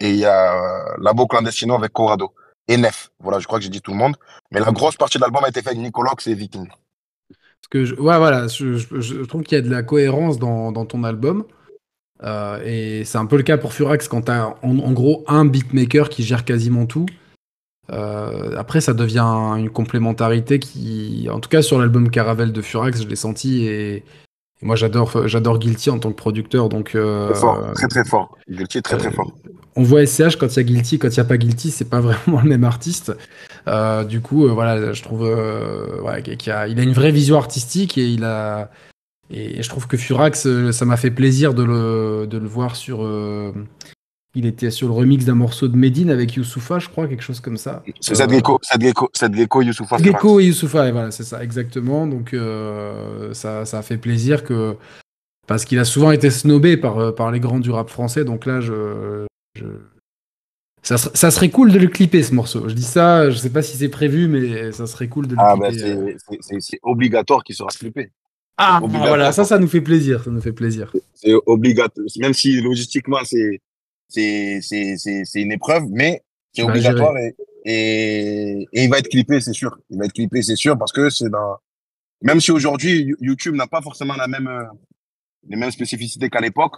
et il y a euh, Labo Clandestino avec Corrado et Nef. Voilà, je crois que j'ai dit tout le monde. Mais la grosse partie de l'album a été faite avec Nicolox et Viking. Parce que je, ouais, voilà, je, je- je trouve qu'il y a de la cohérence dans, dans ton album. Euh, et c'est un peu le cas pour Furax quand tu as en, en gros un beatmaker qui gère quasiment tout. Euh, après, ça devient une complémentarité qui, en tout cas sur l'album Caravelle de Furax, je l'ai senti. Et, et moi, j'adore, j'adore Guilty en tant que producteur. Donc, euh, Très fort, très très fort. Guilty est très très euh, fort. on voit SCH quand il y a Guilty, quand il n'y a pas Guilty, c'est pas <laughs> vraiment le même artiste. Du coup, voilà, je trouve ouais, qu'il a, il a une vraie vision artistique et il a et je trouve que Furax, ça m'a fait plaisir de le, de le voir sur. Il était sur le remix d'un morceau de Medine avec Youssoufa, je crois, quelque chose comme ça. C'est Zed Gecko, Youssoufa. Gecko et Youssoufa, et voilà, c'est ça, exactement. Donc, euh, ça, ça a fait plaisir que. Parce qu'il a souvent été snobé par, euh, par les grands du rap français, donc là, je. je- Ça, ser- ça serait cool de le clipper ce morceau. Je dis ça, je sais pas si c'est prévu, mais ça serait cool de le Ah, clipper. euh. c'est- obligatoire qu'il sera flippé. Ah, obligatoire. voilà, ça, ça nous fait plaisir, ça nous fait plaisir. C'est obligatoire. Même si logistiquement, c'est c'est une épreuve, mais c'est obligatoire et, et et il va être clippé, c'est sûr. Il va être clippé, c'est sûr, parce que c'est dans. Même si aujourd'hui You- YouTube n'a pas forcément la même euh, les mêmes spécificités qu'à l'époque,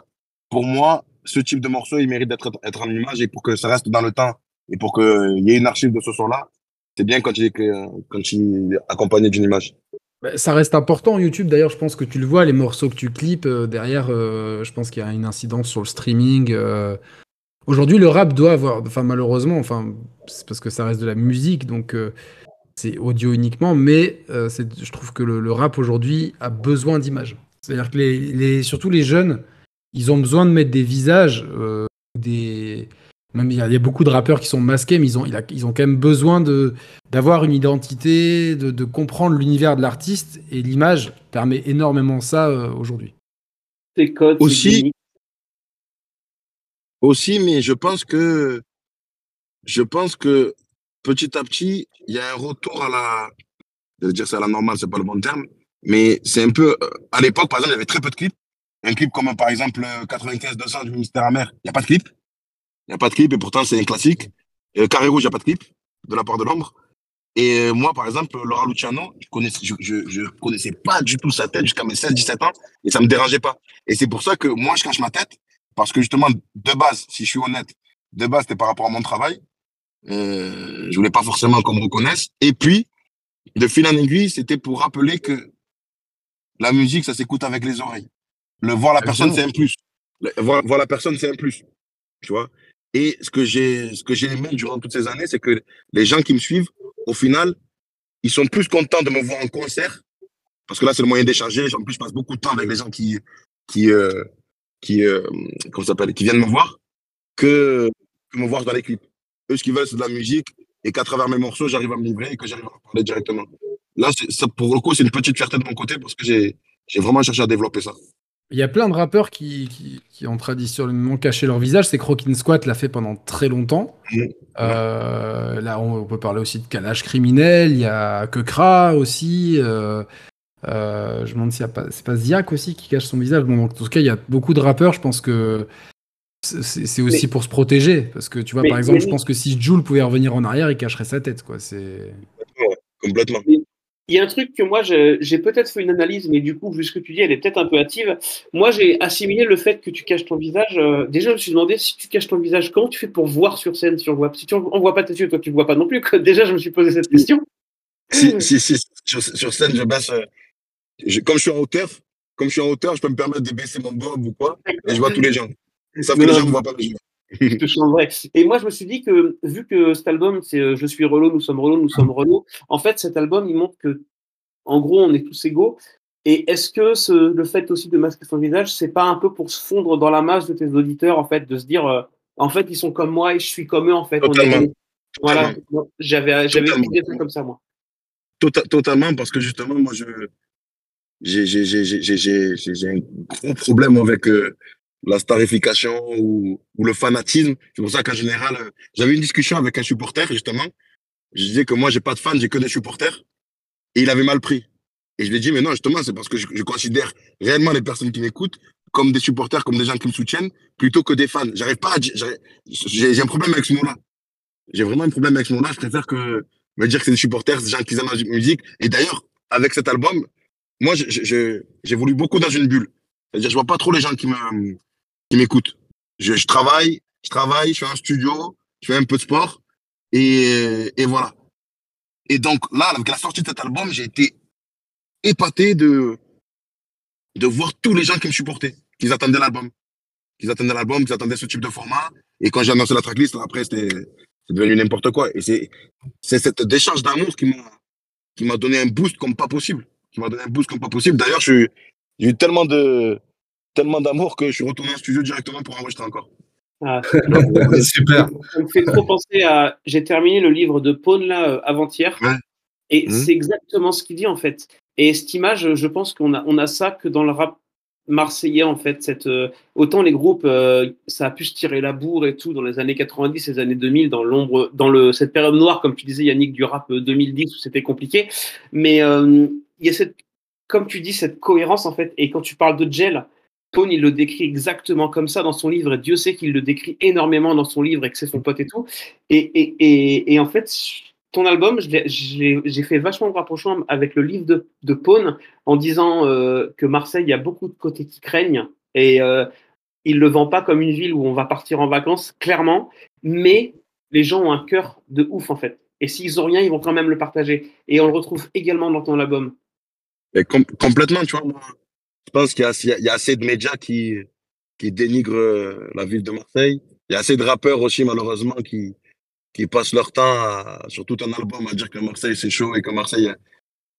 pour moi, ce type de morceau, il mérite d'être être en image et pour que ça reste dans le temps et pour qu'il y ait une archive de ce son-là, c'est bien quand il est que- quand il est accompagné d'une image. Bah, Ça reste important YouTube. D'ailleurs, je pense que tu le vois, les morceaux que tu clips euh, derrière. euh, je pense qu'il y a une incidence sur le streaming. euh. Aujourd'hui, le rap doit avoir, enfin malheureusement, enfin c'est parce que ça reste de la musique, donc euh, c'est audio uniquement. Mais euh, c'est- je trouve que le, le rap aujourd'hui a besoin d'images. C'est-à-dire que les, les- surtout les jeunes, ils ont besoin de mettre des visages, euh, des même il y, a, il y a beaucoup de rappeurs qui sont masqués, mais ils ont, il a- ils ont quand même besoin de d'avoir une identité, de, de comprendre l'univers de l'artiste, et l'image permet énormément ça euh, aujourd'hui. Aussi-. Aussi, mais je pense que je pense que petit à petit, il y a un retour à la je veux dire c'est à la normale, c'est pas le bon terme, mais c'est un peu euh, à l'époque par exemple, il y avait très peu de clips. Un clip comme par exemple euh, 95 200 du ministère amer, il y a pas de clip. Il y a pas de clip et pourtant c'est un classique. Euh, Carré rouge, il y a pas de clip de la part de l'ombre. Et euh, moi par exemple, Laura Luciano, je connaissais je, connaissais pas du tout sa tête jusqu'à mes 16 17 ans et ça me dérangeait pas. Et c'est pour ça que moi je cache ma tête parce que justement, de base, si je suis honnête, de base, c'était par rapport à mon travail. Euh, je voulais pas forcément qu'on me reconnaisse. Et puis, de fil en aiguille, c'était pour rappeler que la musique, ça s'écoute avec les oreilles. Le voir la personne, c'est un plus. Le- voir, voir la personne, c'est un plus. Tu vois? Et ce que j'ai, ce que j'ai aimé durant toutes ces années, c'est que les gens qui me suivent, au final, ils sont plus contents de me voir en concert. Parce que là, c'est le moyen d'échanger. En plus, je passe beaucoup de temps avec les gens qui, qui, euh, qui, euh, comment s'appelle, qui viennent me voir, que, que me voir dans les clips. Eux, ce qu'ils veulent, c'est de la musique et qu'à travers mes morceaux, j'arrive à me livrer et que j'arrive à en parler directement. Là, ça, pour le coup, c'est une petite fierté de mon côté parce que j'ai, vraiment cherché à développer ça. Il y a plein de rappeurs qui, qui, qui ont traditionnellement caché leur visage. C'est Crokin Squat l'a fait pendant très longtemps. Mhm. Euh, là, on, on peut parler aussi de Kalash Criminel. Il y a Kekra aussi. euh, euh, je me demande s'il y a pas, c'est pas Ziak aussi qui cache son visage. Bon, en tout cas, il y a beaucoup de rappeurs. Je pense que c'est- aussi Mais- pour se protéger. Parce que tu vois, Mais- par exemple, mais je pense que si Jules pouvait revenir en arrière, il cacherait sa tête. Quoi. C'est Complètement. Il y a un truc que moi, j'ai peut-être fait une analyse, mais du coup, vu ce que tu dis, elle est peut-être un peu hâtive. Moi, j'ai assimilé le fait que tu caches ton visage. euh, déjà, je me suis demandé si tu caches ton visage, comment tu fais pour voir sur scène si on voit, si tu, on voit pas tes yeux, toi, tu ne vois pas non plus. <laughs> déjà, je me suis posé cette question. Si, si, si, sur, sur scène, je baisse. euh, je- comme je suis en hauteur, comme je suis en hauteur, je peux me permettre de baisser mon bob ou quoi, et je vois tous les gens. Sauf que les gens ne me voient pas les yeux. je te changerai. Et moi, je me suis dit que, vu que cet album, c'est euh, Je suis Relo, nous sommes Relo, nous sommes Relo, en fait, cet album, il montre que, en gros, on est tous égaux. Et est-ce que ce, le fait aussi de masquer son visage, c'est pas un peu pour se fondre dans la masse de tes auditeurs, en fait, de se dire, euh, en fait, ils sont comme moi et je suis comme eux, en fait. on est Totalement. Voilà, j'avais j'avais Totalement. idée comme ça, moi. Tota- totalement, parce que justement, moi, je j'ai un gros problème avec euh, la starification ou, ou le fanatisme. C'est pour ça qu'en général, euh, j'avais une discussion avec un supporter, justement. Je disais que moi, j'ai pas de fans, j'ai que des supporters. Et il avait mal pris. Et je lui ai dit, mais non, justement, c'est parce que je, je considère réellement les personnes qui m'écoutent comme des supporters, comme des gens qui me soutiennent, plutôt que des fans. J'arrive pas j'ai un problème avec ce mot-là. J'ai vraiment un problème avec ce mot-là. Je préfère que me dire que c'est des supporters, des gens qui aiment la musique. Et d'ailleurs, avec cet album, moi, je- j'évolue beaucoup dans une bulle. C'est-à-dire, je vois pas trop les gens qui m'écoutent. Je, je travaille, je travaille, je fais un studio, je fais un peu de sport, et, et voilà. Et donc, là, avec la sortie de cet album, j'ai été épaté de, de voir tous les gens qui me supportaient, qui attendaient l'album. Qu'ils attendaient l'album, qu'ils attendaient ce type de format. Et quand j'ai annoncé la tracklist, après, c'était, c'est devenu n'importe quoi. Et c'est, cette décharge d'amour qui m'a donné un boost comme pas possible. Qui m'a donné un boost comme pas possible. D'ailleurs, je suis- j'ai eu tellement de, tellement d'amour que je suis retourné en studio directement pour enregistrer encore. Ah, <laughs> Super. ça me fait trop penser à. J'ai terminé le livre de Paune là euh, avant-hier. Ouais. Et Mhm. c'est exactement ce qu'il dit en fait. Et cette image, je pense qu'on a, on a ça que dans le rap marseillais en fait. Cette, euh, autant les groupes, euh, ça a pu se tirer la bourre et tout dans les années 90, les années 2000, dans l'ombre, dans le, cette période noire, comme tu disais Yannick, du rap euh, 2010 où c'était compliqué. Mais euh, il y a cette, comme tu dis, cette cohérence en fait. Et quand tu parles de gel, Pone, il le décrit exactement comme ça dans son livre, et Dieu sait qu'il le décrit énormément dans son livre et que c'est son pote et tout. Et, et en fait, ton album, j'ai fait vachement de rapprochement avec le livre de, de Pone en disant euh, que Marseille, il y a beaucoup de côtés qui craignent et euh, il le vend pas comme une ville où on va partir en vacances, clairement, mais les gens ont un cœur de ouf en fait. Et s'ils ont rien, ils vont quand même le partager. Et on le retrouve également dans ton album. Complètement, tu vois, moi, je pense qu'il y a assez de médias qui, qui dénigrent euh, la ville de Marseille. Il y a assez de rappeurs aussi, malheureusement, qui, qui passent leur temps, à, sur tout un album, à dire que Marseille, c'est chaud et que Marseille,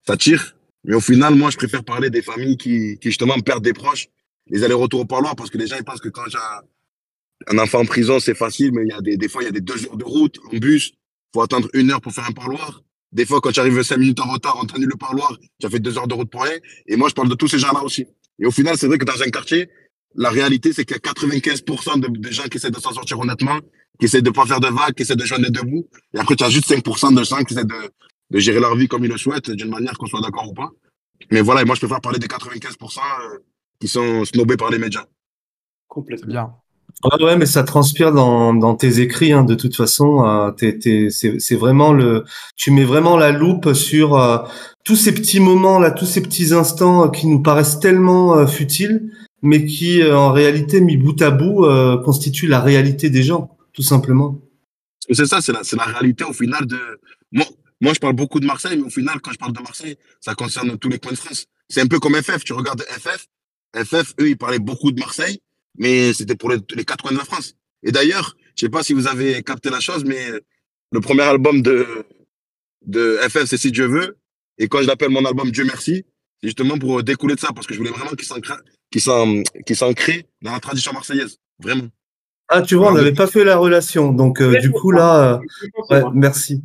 ça tire. Mais au final, moi, je préfère parler des familles qui, qui justement, perdent des proches, les allers-retours au parloir, parce que les gens, ils pensent que quand j'ai un- enfant en prison, c'est facile, mais il y a des, des fois, il y a des deux heures de route en bus. faut attendre une heure pour faire un parloir. Des fois, quand tu arrives cinq minutes en retard, on le parloir, tu as fait deux heures de route pour rien. Et moi, je parle de tous ces gens-là aussi. Et au final, c'est vrai que dans un quartier, la réalité, c'est qu'il y a 95% de, de gens qui essaient de s'en sortir honnêtement, qui essaient de pas faire de vagues, qui essaient de joindre debout. Et après, tu as juste 5% de gens qui essaient de, de gérer leur vie comme ils le souhaitent, d'une manière qu'on soit d'accord ou pas. Mais voilà, et moi, je préfère parler des 95% euh, qui sont snobés par les médias. C'est Complètement. bien. Ouais, ouais, mais ça transpire dans, dans tes écrits, hein, de toute façon. euh, t'es- t'es- c'est c'est vraiment le, tu mets vraiment la loupe sur euh, tous ces petits moments là, tous ces petits instants euh, qui nous paraissent tellement euh, futiles, mais qui, euh, en réalité, mis bout à bout, euh, constituent la réalité des gens, tout simplement. C'est ça, c'est la, la réalité au final de. Moi, moi, je parle beaucoup de Marseille, mais au final, quand je parle de Marseille, ça concerne tous les coins de France. C'est un peu comme FF. Tu regardes FF. FF, eux, ils parlaient beaucoup de Marseille, mais c'était pour les, les quatre coins de la France. Et d'ailleurs, je sais pas si vous avez capté la chose, mais le premier album de, de FF, c'est Si Dieu veut. Et quand je l'appelle mon album Dieu merci, c'est justement pour découler de ça, parce que je voulais vraiment qu'il s'ancre qu'il s'ancre dans la tradition marseillaise. Vraiment. Ah, tu vois, on n'avait pas fait la relation, donc euh, du coup là, euh, ouais, merci.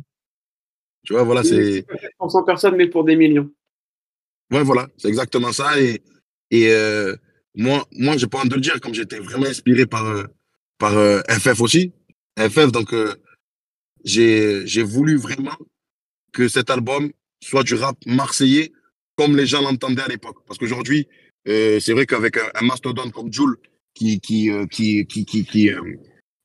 Tu vois, voilà, c'est. Pour 100 personnes, mais pour des millions. Ouais, voilà, c'est exactement ça. Et, et euh, moi, moi j'ai pas honte de le dire, comme j'étais vraiment inspiré par, euh, par euh, FF aussi. FF, donc, euh, j'ai j'ai voulu vraiment que cet album soit du rap marseillais comme les gens l'entendaient à l'époque. Parce qu'aujourd'hui, euh, c'est vrai qu'avec un, un mastodonte comme Jules, qui, qui, euh, qui, qui, qui, qui, euh,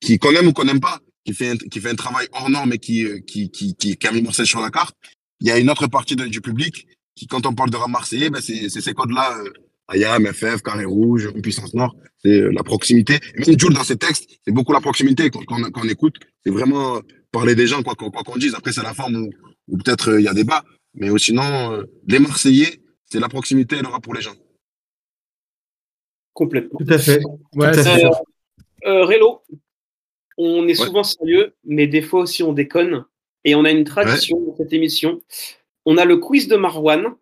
qui qu'on aime ou qu'on n'aime pas, qui fait, un, qui fait un travail hors norme et qui, euh, qui, qui, qui, qui a mis Marseille sur la carte, il y a une autre partie du public qui, quand on parle de marseillais, ben, c'est ces codes-là, euh, IAM, FF, Carré Rouge, Puissance Nord, c'est euh, la proximité. Et même Jules, dans ses textes, c'est beaucoup la proximité. Quand, quand, quand on écoute, c'est vraiment euh, parler des gens, quoi qu'on qu'on dise. Après, c'est la forme où, où peut-être euh, il y a débat. Mais euh, sinon, euh, les Marseillais, c'est la proximité et le rap pour les gens. Complètement. Tout à fait. Ouais, Tout à c'est fait. sûr. Euh, Rélo, on est Ouais. souvent sérieux, mais des fois aussi on déconne. Et on a une tradition dans cette émission. On a le quiz de Marwan.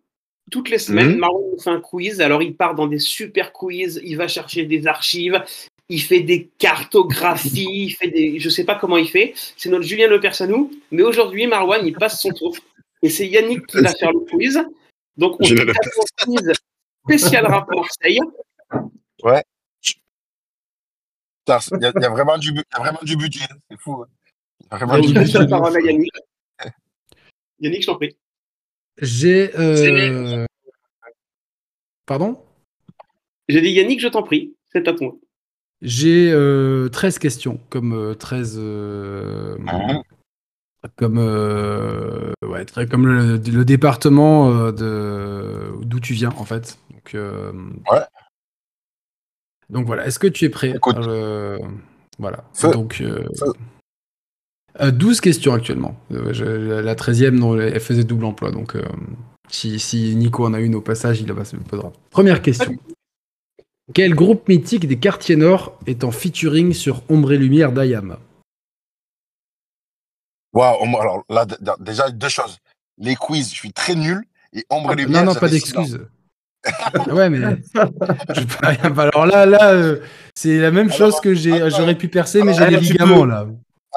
Toutes les semaines, Mhm. Marwan nous fait un quiz. Alors il part dans des super quiz, il va chercher des archives, il fait des cartographies, il fait des. Je sais pas comment il fait. C'est notre Julien Lepers à nous. Mais aujourd'hui, Marwan, il passe son tour. Et c'est Yannick qui va faire le quiz. Donc on fait un quiz spécial rap Marseille. Putain, Il y, a- il y a vraiment du, bu- il y a vraiment du budget. hein. C'est fou. hein. Il y a vraiment du budget. la parole à Yannick. <laughs> Yannick, je t'en prie. J'ai. euh, Pardon? J'ai dit Yannick, je t'en prie. C'est à toi. J'ai euh, 13 questions, comme euh, 13. euh, Mhm. comme, euh, ouais, très- comme le, le département euh, de d'où tu viens, en fait. Donc, euh, Ouais. Donc voilà, est-ce que tu es prêt Écoute. Euh, Voilà. Feu. Donc. euh, Feu. euh, 12 questions actuellement. Euh, je- la 13e, non, elle faisait double emploi. Donc, euh, si, si Nico en a une au passage, il la posera. Première question. Quel groupe mythique des quartiers nord est en featuring sur Ombre et Lumière d'Ayam? Waouh, alors là, déjà, deux choses. Les quiz, je suis très nul. Et Ombre et Lumière, Ah, Non, non, j'avais pas d'excuses. Ah ouais, mais. <laughs> je peux rien- Alors là, là, euh, c'est la même Alors, chose que j'ai, j'aurais pu percer, mais j'ai des ligaments peux- là.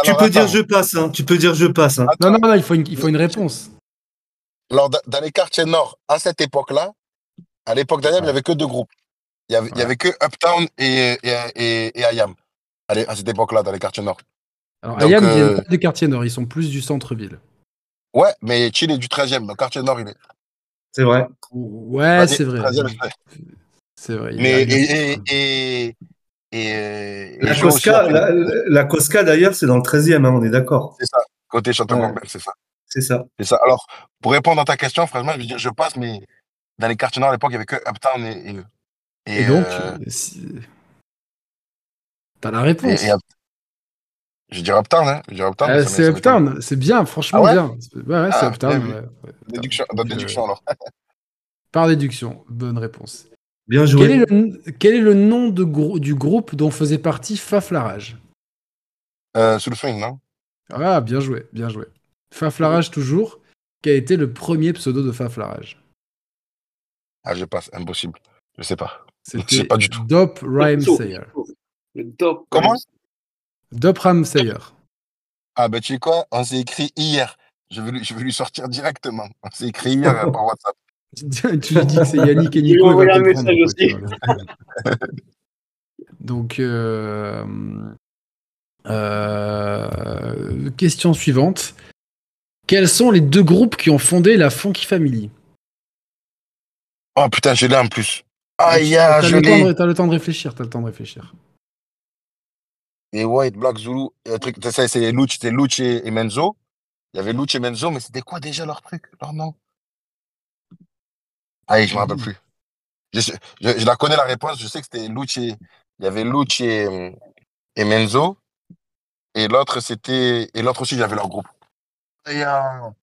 Tu peux dire je passe, hein. Tu peux dire je passe, hein. Non, non, non, il faut une, il faut une réponse. Alors, da- dans les quartiers nord, à cette époque-là, à l'époque d'Ayam, il n'y avait que deux groupes. Il n'y avait, Ouais. que Uptown et, et, et, et Ayam. Allez, à cette époque-là, dans les quartiers nord. Alors, Donc, Ayam, ils euh, viennent pas du quartier nord, ils sont plus du centre-ville. Ouais, mais Chill est du 13e. Dans le quartier nord, il est. C'est vrai. Ouais, c'est vrai. 13e, c'est- vrai. Mais, et, et, et, et, euh, La Cosca, la, la Cosca d'ailleurs, c'est dans le 13e, hein, on est d'accord. C'est ça. Côté château Ouais. Gambert, c'est ça. C'est ça. C'est ça. Alors, pour répondre à ta question, franchement, je veux dire, je passe, mais dans les quartiers nord à l'époque, il n'y avait que Uptown et. Et, Et donc, euh, euh, t'as la réponse. et- je vais dire Uptown, hein. Je Uptown. Euh, c'est. Uptown, c'est bien, franchement Ah ouais? bien. Ouais, ouais, c'est Ah, Uptown. ouais. Déduction, dans euh, déduction, alors. <laughs> Par déduction, bonne réponse. Bien Quel joué. est, le, quel est le nom de grou- du groupe dont faisait partie Faflarage? Euh, sous le swing, non? Ah, bien joué, bien joué. Faflarage toujours, qui a été le premier pseudo de Faflarage? Ah, je passe, impossible. Je sais pas. C'était <laughs> pas du tout. Dop Rhyme. Sayer. Le. Comment? Dop Rhyme Sayer. Ah, ben tu sais quoi? On s'est écrit hier. Je vais, lui, je vais lui sortir directement. On s'est écrit hier euh, par WhatsApp. <laughs> tu lui dis que c'est Yannick et Je lui ai Nico, il envoyé va un message vois. <laughs> Donc, euh, euh, question suivante. Quels sont les deux groupes qui ont fondé la Funky Family? Oh putain, je l'ai en plus. Ah, Tu- yeah, je l'ai. t'as le temps de réfléchir, t'as le temps de réfléchir. Et White, Black, Zulu. euh, truc, ça, c'est Luch, c'était Luch et, Menzo. Il y avait Luch et Menzo, mais c'était quoi déjà leur truc Leur nom? Ah, je me rappelle plus. Je, la connais la réponse, je sais que c'était Luch et. Il y avait Luch et, euh, Menzo. Et l'autre, c'était. Et l'autre aussi, j'avais leur groupe. Yeah.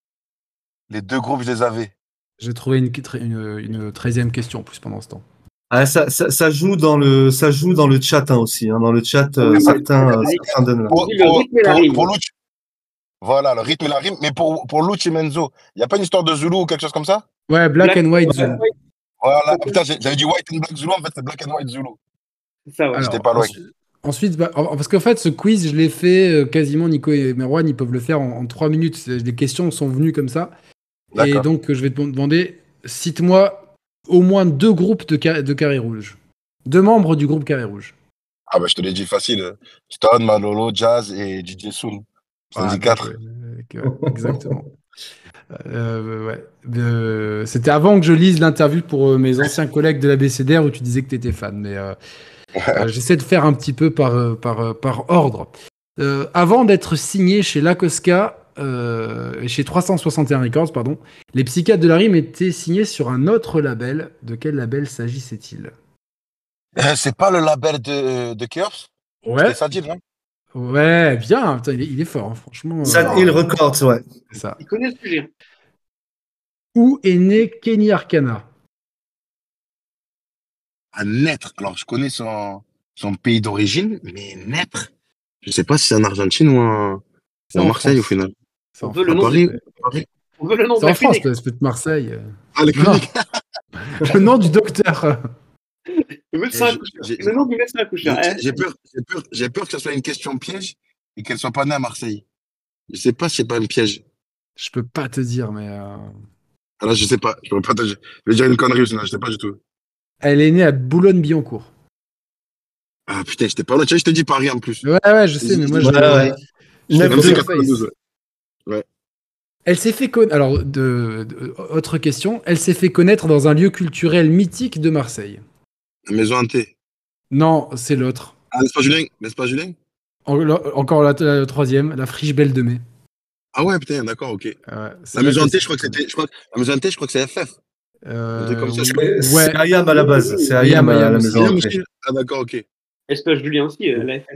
Les deux groupes, je les avais. J'ai trouvé une, une, une 13e question en plus pendant ce temps. Ah, ça, ça, ça joue dans le, ça joue dans le chat hein, aussi. hein. Dans le chat, euh, Oui, certains, euh, oui. certains donnent là. Pour, pour, Luch- Voilà, le rythme et la rime. Mais pour, pour Luch et Menzo, il n'y a pas une histoire de Zulu ou quelque chose comme ça? Ouais, Black, Black- and White Zulu. Voilà, putain, j'avais dit White and Black Zulu, en fait, c'est Black and White Zulu. ça, ouais. J'étais pas loin. ensuite- bah, parce qu'en fait, ce quiz, je l'ai fait euh, quasiment, Nico et Merwan, ils peuvent le faire en, 3 minutes. Les questions sont venues comme ça. Et donc, je vais te demander, cite-moi au moins deux groupes de, Ca- de Carré Rouge. Deux membres du groupe Carré Rouge. Ah, bah, je te l'ai dit facile. Stone, Malolo, Jazz et DJ. C'est Ah, dit bien 4. joué. Ouais, exactement. <laughs> Euh, ouais. Euh, C'était avant que je lise l'interview pour euh, mes anciens collègues de la BCDR où tu disais que tu étais fan. Mais euh, j'essaie de faire un petit peu par, par, par ordre. Avant d'être signé chez Lacosca, euh, chez 361 Records, pardon, les psychiatres de la rime étaient signés sur un autre label. De quel label s'agissait-il? Euh, c'est pas le label de, de Ouais, C'est dit, non ouais, bien. Putain, il, est, il est fort, hein, franchement. euh, Sad Hill Records, ouais. c'est ça. Il connaît le sujet. Où est né Kenny Arcana? À naître. Alors, je connais son, son pays d'origine, mais naître, je sais pas si c'est en Argentine ou en, C'est Marseille France. au final. C'est en On veut France. le nom Paris, de- Paris. On veut le nom C'est de en la France, clinique. l'espèce de Marseille. Ah, les Non. cliniques. <laughs> Le nom du docteur. <laughs> Le médecin nom du médecin accoucheur. J'ai j'ai peur, j'ai peur, peur que ce soit une question piège et qu'elle soit pas née à Marseille. Je sais pas si c'est pas un piège. Je peux pas te dire, mais euh, Alors, je sais pas. Je peux pas te dire. Je vais dire une connerie, sinon je sais pas du tout. elle est née à Boulogne-Billancourt. Ah, putain, j'étais pas loin. Tu vois, je te dis Paris en plus. Ouais, ouais, je sais, mais moi je. Ouais, ouais. je Neuf l'ai Même si vu deux. en face. 92, ouais. Elle s'est fait connaître. Alors, de, de- autre question. Elle s'est fait connaître dans un lieu culturel mythique de Marseille. La maison hantée. Non, c'est l'autre. Ah, n'est-ce pas Julien? Pas Julien? En- la- encore la, la troisième, la friche Belle de Mai. Ah ouais, putain, d'accord, ok. Ouais, c'est La maison hantée, c'est- je crois que c'était. Je crois, la maison hantée, je crois que c'est FF. Euh, comme ça, je ouais. C'est Ayam à la base. C'est Ayam, à Ayam la maison. Hantée. Ah, d'accord, ok. Espace Julien aussi, euh, la FF.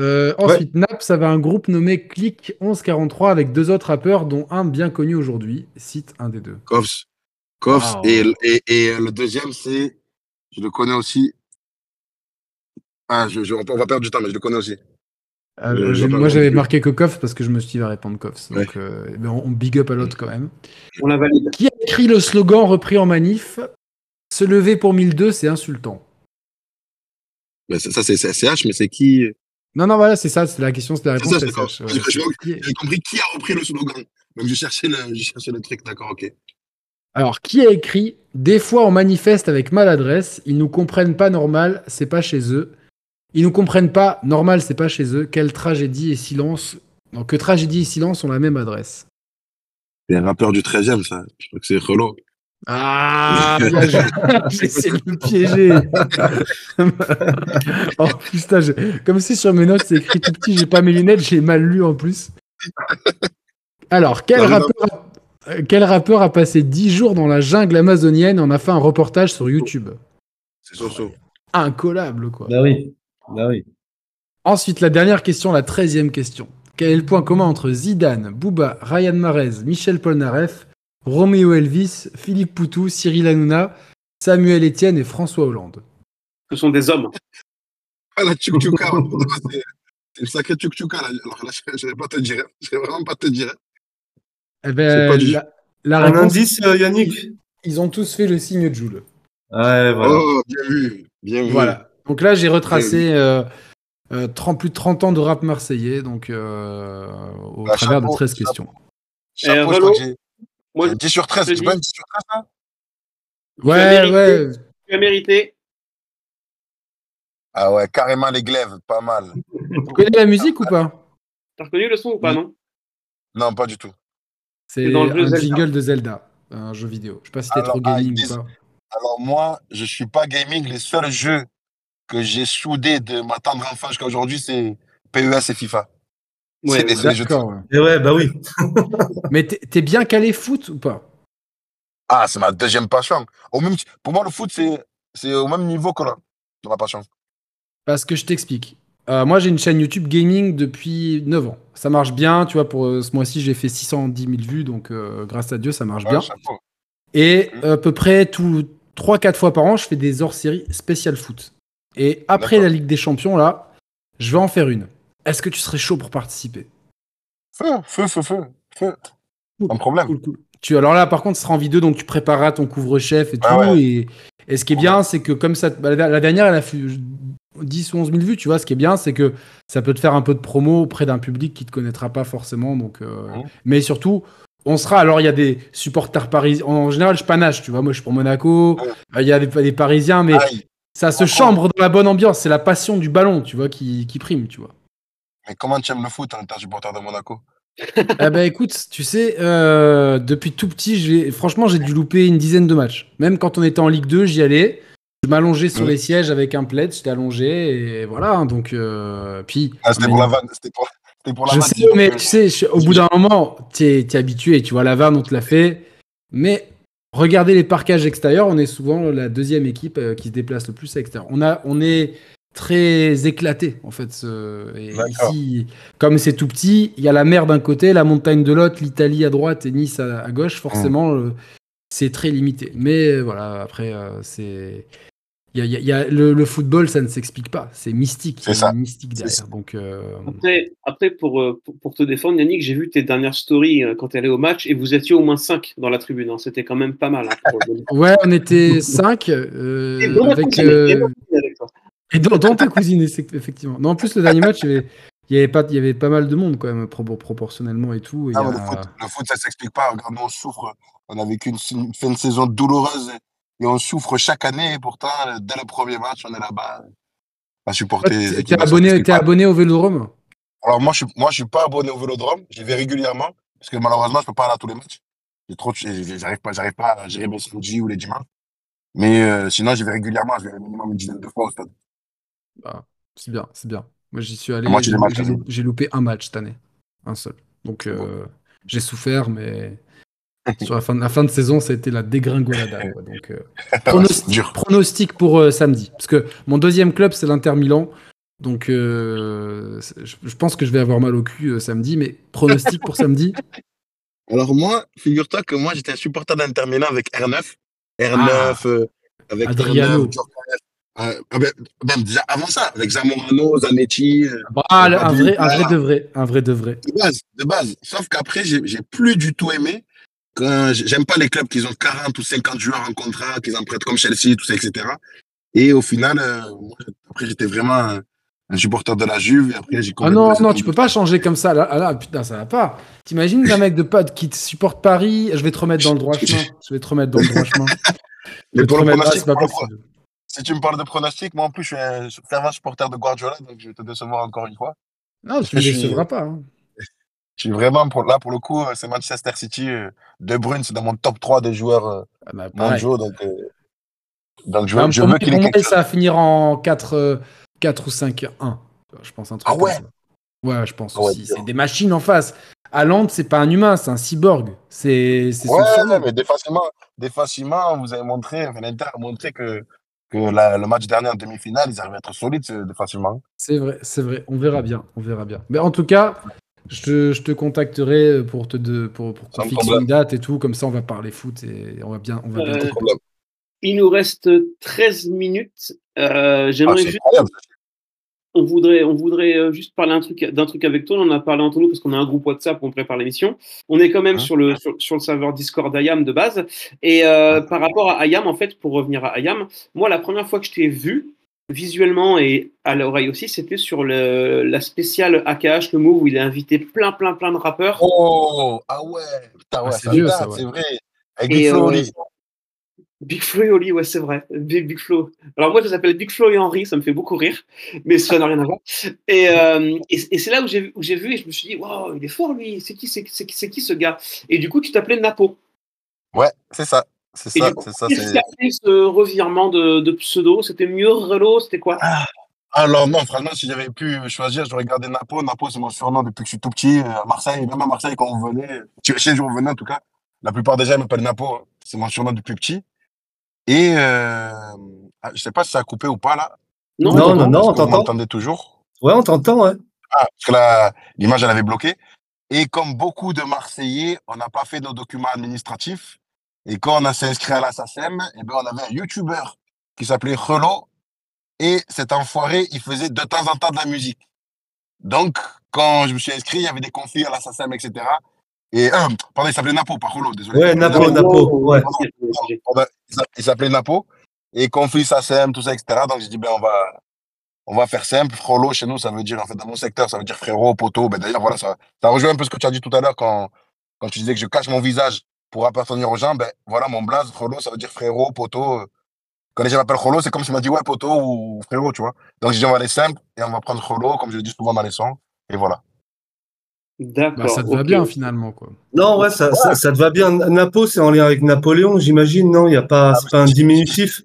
Euh, ensuite, Naps avait un groupe nommé Click 1143 avec deux autres rappeurs, dont un bien connu aujourd'hui. Cite un des deux. Koffs. Koffs. Wow. Et, et, et le deuxième, c'est. Je le connais aussi. Ah, je, je- on va perdre du temps, mais je le connais aussi. Euh, Je- vois pas moi, j'avais marqué que Koff parce que je me suis dit il va répondre Koff. Donc, Ouais. euh, eh ben, on on big up à l'autre quand même. On la valide. Qui a écrit le slogan repris en manif? Se lever pour 1002, c'est insultant. Mais ça, ça, c'est c'est CH, mais c'est qui? Non, non, voilà, c'est ça, c'est la question, c'est la réponse. Je- je- J'ai compris qui a repris le slogan. Même j'ai cherché le, le truc, d'accord, ok. Alors, qui a écrit Des fois, on manifeste avec maladresse, ils nous comprennent pas normal, c'est pas chez eux. Ils nous comprennent pas normal, c'est pas chez eux. Quelle tragédie et silence. Non, que tragédie et silence ont la même adresse. C'est un rappeur du 13 e ça. Je crois que c'est Relo. Ah, <laughs> essayé de le piéger. <laughs> oh putain, comme si sur mes notes c'est écrit tout petit, j'ai pas mes lunettes, j'ai mal lu en plus. Alors, quel Non, mais non. rappeur, euh, quel rappeur a passé 10 jours dans la jungle amazonienne et en a fait un reportage sur YouTube? C'est Soso. Incollable, quoi. Bah oui. Bah oui. Ensuite, la dernière question, la treizième question. Quel est le point commun entre Zidane, Booba, Ryan Marez, Michel Polnareff, Roméo Elvis, Philippe Poutou, Cyril Hanouna, Samuel Etienne et François Hollande Ce sont des hommes. Ah, la toi, <laughs> c'est une sacrée tchouk-tchouka. là. Alors là, je ne vais pas te dire. Je vais vraiment pas te dire. Eh ben, pas du- la, la Un réponse, indice, euh, Yannick? ils ont tous fait le signe de Joule. Ouais, voilà. Oh, bien vu. Bien vu. Voilà. Donc là, j'ai retracé euh, euh, 30 plus de 30 ans de rap marseillais, donc euh, au Bah, travers chapeau, de 13 chapeau. questions. Chapeau, Eh, je crois Relo, que j'ai Moi, j'ai 10 sur 13. je te C'est pas une 10 sur 13, ça Ouais, mérité. ouais. tu as mérité. Ah ouais, carrément les glaives. Pas mal. <laughs> Tu connais la musique ou pas? T'as reconnu le son ou pas, non? Non, pas du tout. C'est un Zelda. jingle de Zelda, un jeu vidéo. Je sais pas si t'es trop ah, gaming ou pas. Alors moi, je suis pas gaming. Les seuls jeux que j'ai soudés de ma tendre enfance jusqu'à aujourd'hui, c'est PES et FIFA. Ouais, c'est les jeux de ouais. Et ouais, bah oui. <laughs> Mais t'es bien calé foot ou pas? Ah, c'est ma deuxième passion. Au même, pour moi, le foot, c'est, c'est au même niveau que là, de ma passion. Parce que je t'explique. Euh, moi, j'ai une chaîne YouTube gaming depuis 9 ans. Ça marche bien, tu vois, pour euh, ce mois-ci, j'ai fait 610 000 vues, donc euh, grâce à Dieu, ça marche Ouais, bien. chapeau. Et Mhm. à peu près tout 3-4 fois par an, je fais des hors-séries spéciales foot. Et après la Ligue des Champions, là, je vais en faire une. Est-ce que tu serais chaud pour participer? Feu, feu, feu, feu, feu. Pas de problème. Cool, cool. Tu, alors là, par contre, ce sera en vidéo, donc tu prépareras ton couvre-chef et tout. Ah ouais. Et, et ce qui est bien, c'est que comme ça, bah, la, la dernière, elle a fait 10 ou 11 000 vues, tu vois. Ce qui est bien, c'est que ça peut te faire un peu de promo auprès d'un public qui te connaîtra pas forcément. Donc, euh. Mais surtout, on sera. Alors, il y a des supporters parisiens. En général, je panache, tu vois. Moi, je suis pour Monaco. Euh, Il y a des, des Parisiens, mais Aïe. ça se chambre dans la bonne ambiance. C'est la passion du ballon, tu vois, qui, qui prime, tu vois. Mais comment tu aimes le foot en que supporter de Monaco? Eh ben écoute, tu sais, euh, depuis tout petit, franchement j'ai dû louper une dizaine de matchs. Même quand on était en Ligue 2, j'y allais. Je m'allongeais sur les sièges avec un plaid, j'étais allongé et voilà. hein, Donc euh, puis ah, C'était mais- pour la vanne. C'était pour, la Je vanne, sais, mais tu sais, je- au bout d'un moment, tu es, habitué, tu vois, la vanne, on te l'a fait. Mais regardez les parquages extérieurs, on est souvent la deuxième équipe euh, qui se déplace le plus à l'extérieur. On, a, on est très éclaté, en fait. et ici, comme c'est tout petit, il y a la mer d'un côté, la montagne de l'autre, l'Italie à droite et Nice à, à gauche. Forcément, euh, c'est très limité. Mais euh, voilà, après, euh, c'est. il y a- il y a- il y a- le, le football, ça ne s'explique pas. C'est mystique. C'est ça. mystique derrière. ça. Donc, euh, Après, après pour, pour, pour te défendre, Yannick, j'ai vu tes dernières stories quand tu allais au match et vous étiez au moins 5 dans la tribune. hein. C'était quand même pas mal. hein, pour <laughs> Ouais, on était cinq euh, avec euh, avec. Et dont, dont ta cousine effectivement. Non, en plus le dernier match, il y avait, il y avait pas, il y avait pas mal de monde quand même pro- proportionnellement et tout. et Ah, a- le, foot, le foot, ça s'explique pas. Regarde, nous, on souffre. On a vécu une, une fin de saison douloureuse et on souffre chaque année. Et pourtant, dès le premier match, on est là-bas à supporter. les T'es abonné, pas. abonné au Vélodrome? Alors, moi, je suis, moi, je suis pas abonné au vélodrome. J'y vais régulièrement parce que malheureusement, je peux pas aller à tous les matchs. J'ai trop, j'arrive pas, j'arrive pas à gérer mes samedis ou les dimanches. Mais euh, sinon, j'y vais régulièrement. Je vais minimum une dizaine de fois au stade. Bah, C'est bien, c'est bien. Moi j'y suis allé, Moi, j'ai loupé- un match cette année, un seul. Donc euh, j'ai souffert, mais sur la fin, de, la fin de saison, ça a été la dégringolade. Donc euh, <laughs> C'est pronostic, pour euh, samedi, parce que mon deuxième club c'est l'Inter Milan. Donc je, je pense que je vais avoir mal au cul samedi, mais pronostic pour samedi. <laughs> Alors moi, figure-toi que moi, j'étais un supporter d'Inter Milan avec R9. R9, Ah. avec Adriano. R9, Djorkaeff. Euh, ah ben, même avant ça, avec Zamorano, Zanetti, euh, Ah, un vrai, un vrai voilà. de vrai, un vrai de vrai. de base, de base. Sauf qu'après, j'ai plus du tout aimé. J'aime pas les clubs qui ont 40 ou 50 joueurs en contrat, qu'ils en prêtent comme Chelsea, tout ça, etc. Et au final, euh, moi, après, j'étais vraiment un, un supporter de la Juve. Et après, j'ai Ah non, non, tu peux pas changer comme ça. Là, ah là putain, ça va pas. T'imagines un mec de pote qui te supporte Paris Je vais te remettre dans le droit chemin. Je vais te remettre dans le droit chemin. <laughs> Mais pour le ah, pronostic, pas pour le. Si tu me parles de pronostic, moi en plus, je suis un fervent supporter de Guardiola, donc je vais te décevoir encore une fois. Non, tu me Je suis- décevras pas. hein. <laughs> Je suis vraiment, pour, là, pour le coup, euh, c'est Manchester City. euh, De Bruyne, c'est dans mon top 3 des joueurs euh, Ah bah, mondiaux, donc, euh, donc je, Bah, veux- je veux qu'il ait quelque ça va finir en 4, euh, 4 ou 5-1. Je pense un truc Ah ouais? comme ça. Ouais, je pense Ah ouais, aussi. C'est des machines en face. Haaland, c'est pas un humain, c'est un cyborg. C'est Ouais, mais défensivement, défensivement, vous avez montré, l'Inter a montré que, que la- le match dernier en demi-finale, ils arrivaient à être solides défensivement. C'est vrai, c'est vrai. On verra bien, on verra bien. Mais en tout cas, je te, je te contacterai pour te de, pour, pour qu'on Sans fixe problème. une date et tout. Comme ça, on va parler foot et on va bien, on va bien. Euh. Il nous reste 13 minutes. Euh, Ah, J'aimerais c'est juste incroyable. On voudrait, on voudrait euh, juste parler un truc, d'un truc avec toi. On en a parlé entre nous parce qu'on a un groupe WhatsApp où on prépare l'émission. On est quand même Hein sur, le, sur, sur le serveur Discord d'Ayam de base. Et euh, par rapport à Ayam, en fait, pour revenir à Ayam, moi, la première fois que je t'ai vu, visuellement et à l'oreille aussi, c'était sur le, la spéciale AKH, le move où il a invité plein, plein, plein de rappeurs. Oh, ah ouais, putain, ouais, Ah, c'est ça vieux, date, ça, ouais. c'est vrai. Avec Et, euh. Big Flo et Oli, ouais, c'est vrai. Big, Big Flo. Alors moi, je s'appelle Big Flo et Henry, ça me fait beaucoup rire, mais ça n'a rien à voir. Et, euh, et, et c'est là où j'ai où j'ai vu et je me suis dit, waouh, il est fort lui, c'est qui, c'est c'est qui, c'est qui ce gars? Et du coup, tu t'appelais Napo. Ouais, c'est ça. C'est Et ça, coup, c'est ça. qu'est-ce c'est- qui a fait ce revirement de, de pseudo? C'était mieux Relo C'était quoi? Alors non, franchement, si j'avais pu choisir, j'aurais gardé Napo. Napo, c'est mon surnom depuis que je suis tout petit. euh, À Marseille, même à Marseille, quand on venait, chez chez je revenais en tout cas, la plupart des gens ils m'appellent Napo. C'est mon surnom depuis petit. Et euh, ah, je sais pas si ça a coupé ou pas là. Non, non, non, on que Vous t'entend. m'entendez toujours? Ouais, on t'entend, ouais. Ah, parce que là, l'image, elle avait bloqué. Et comme beaucoup de Marseillais, on n'a pas fait nos documents administratifs. Et quand on a s'est inscrit à la SACEM, eh ben, on avait un YouTuber qui s'appelait Relo. Et cet enfoiré, il faisait de temps en temps de la musique. Donc, quand je me suis inscrit, il y avait des conflits à la SACEM, etc. Et, euh, pardon, il s'appelait Napo, pas Relo, désolé. Ouais, Napo, Napo, ouais. Il s'a- il s'appelait Napo. Et conflit SACEM, tout ça, etc. Donc, j'ai dit, ben, on va, on va faire simple. Frollo, chez nous, ça veut dire, en fait, dans mon secteur, ça veut dire frérot, poteau. Ben, d'ailleurs, voilà, ça, ça rejoint un peu ce que tu as dit tout à l'heure quand, quand tu disais que je cache mon visage pour appartenir aux gens. Ben, voilà, mon blaze, Frollo, ça veut dire frérot, poteau. Quand les gens m'appellent Frollo, c'est comme si tu m'as dit, ouais, poteau ou frérot, tu vois. Donc, j'ai dit, on va aller simple et on va prendre Frollo, comme je le dis souvent dans les sons. Et voilà. D'accord. Bah, ça te va bien finalement quoi. Non, ouais, ça, ça, ça te va bien. Napo, c'est en lien avec Napoléon, j'imagine, non? Il y a pas, c'est pas un diminutif?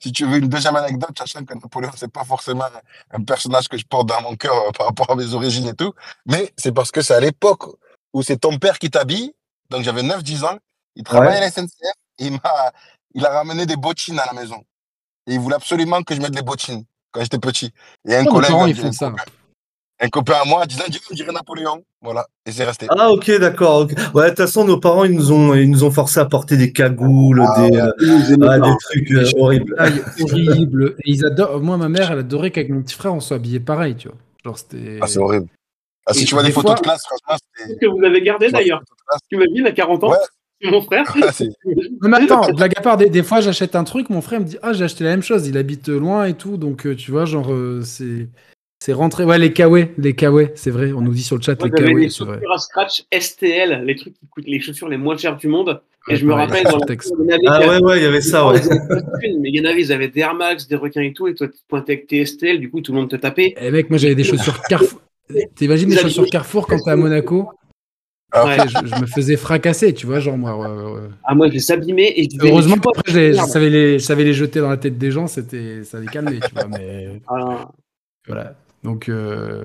si tu veux une deuxième anecdote, sachant que Napoléon, c'est pas forcément un personnage que je porte dans mon cœur euh, par rapport à mes origines et tout, mais c'est parce que c'est à l'époque où c'est ton père qui t'habille, donc j'avais 9-10 ans, il travaillait à la SNCF, et il m'a, il a ramené des bottines à la maison. Et il voulait absolument que je mette des bottines quand j'étais petit. Et un Oh, collègue, parents, ils font ça? Un copain à moi, disait, on dirait Napoléon. Voilà. Et c'est resté. Ah ok d'accord. Ouais de toute façon nos parents ils nous ont ils nous ont forcé à porter des cagoules, Ah des, euh, ah, des trucs euh, horribles. Blague <laughs> horrible. Et ils adorent. Moi, ma mère, elle adorait qu'avec mon petit frère, on soit habillés pareil, tu vois. Genre, c'était. Ah, c'est horrible. Ah, si Et tu vois des des photos fois- de classe, franchement, c'était. que vous avez gardé d'ailleurs. Tu m'as dit, il a 40 ans. Ouais. C'est mon frère. <laughs> c'est- <laughs> Non, mais attends, blague à part, des, des fois, j'achète un truc, mon frère me dit Ah, j'ai acheté la même chose. Il habite loin et tout. Donc, euh, tu vois, genre, euh, c'est. C'est rentré. Ouais, les kawaii, les kawaii, c'est vrai. On nous dit sur le chat Moi, les kawaii, des c'est vrai. chaussures à scratch STL, les trucs qui coûtent les chaussures les moins chères du monde. Et Ouais, je me rappelle <laughs> dans texte. il y avait Ah ouais ouais il y avait ça ouais. Mais il y en avait, ils avaient des Air Max, des requins et tout, et toi, tu te pointais avec tes STL, du coup, tout le monde te tapait. Et mec, moi, j'avais des chaussures Carrefour. T'imagines des chaussures Carrefour quand t'es à Monaco? Ah, Ouais. je, je me faisais fracasser, tu vois, genre, moi. ouais, ouais, ouais. Ah, moi, je les abîmais et je Heureusement les qu'après, je, les- je savais les, je savais les jeter dans la tête des gens, c'était, ça les calmait, tu vois, mais. Ah, Voilà. Donc, euh,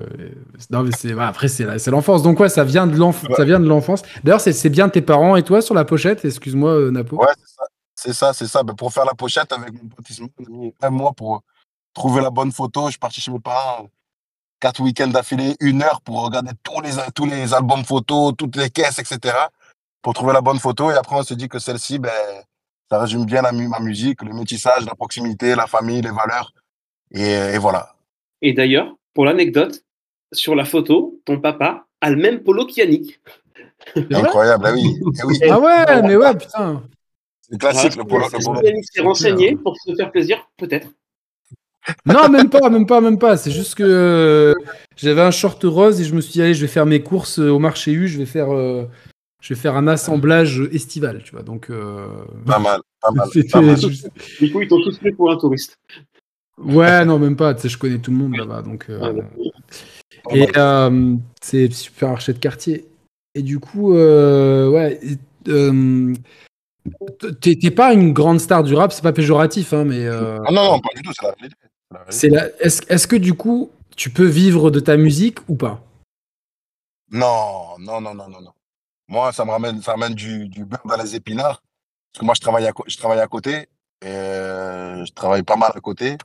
non, mais c'est, bah, après, c'est, c'est l'enfance. Donc, ouais, ça vient de, l'enf- Ouais. ça vient de l'enfance. D'ailleurs, c'est, c'est bien tes parents et toi sur la pochette, excuse-moi, euh, Napo. Ouais, c'est ça. C'est ça, c'est ça. Ben, pour faire la pochette avec mon pote Ismaël, on a mis un mois pour trouver la bonne photo. Je suis parti chez mes parents quatre week-ends d'affilée, une heure pour regarder tous les, tous les albums photos, toutes les caisses, etc. pour trouver la bonne photo. Et après, on s'est dit que celle-ci, ben, ça résume bien la, ma musique, le métissage, la proximité, la famille, les valeurs. Et, et voilà. Et d'ailleurs, pour l'anecdote, sur la photo, ton papa a le même polo qu'Yannick. Incroyable, ah oui. Eh oui. Ah ouais, mais ouais, putain. C'est classique, le polo. Le. Yannick s'est renseigné pour se faire plaisir? Peut-être. Non, même pas, même pas, même pas. C'est juste que euh, j'avais un short rose et je me suis dit, allez, je vais faire mes courses euh, au marché U, je vais faire, euh, je vais faire un assemblage estival, tu vois. Donc, euh, Pas mal, pas mal. <laughs> Pas Du coup, ils t'ont tous pris pour un touriste. Ouais, non, même pas. Tu sais, je connais tout le monde là-bas, donc. euh, Et euh, c'est super archer de quartier. Et du coup, euh, ouais. euh, T'es pas une grande star du rap, c'est pas péjoratif, hein, mais Ah non, non, pas du tout, c'est la vérité. Est-ce est-ce que du coup, tu peux vivre de ta musique ou pas? Non, non, non, non, non, non. Moi, ça me ramène, ça ramène du, du <laughs> beurre dans les épinards. Parce que moi, je travaille à, je travaille à côté. Et je travaille pas mal à côté.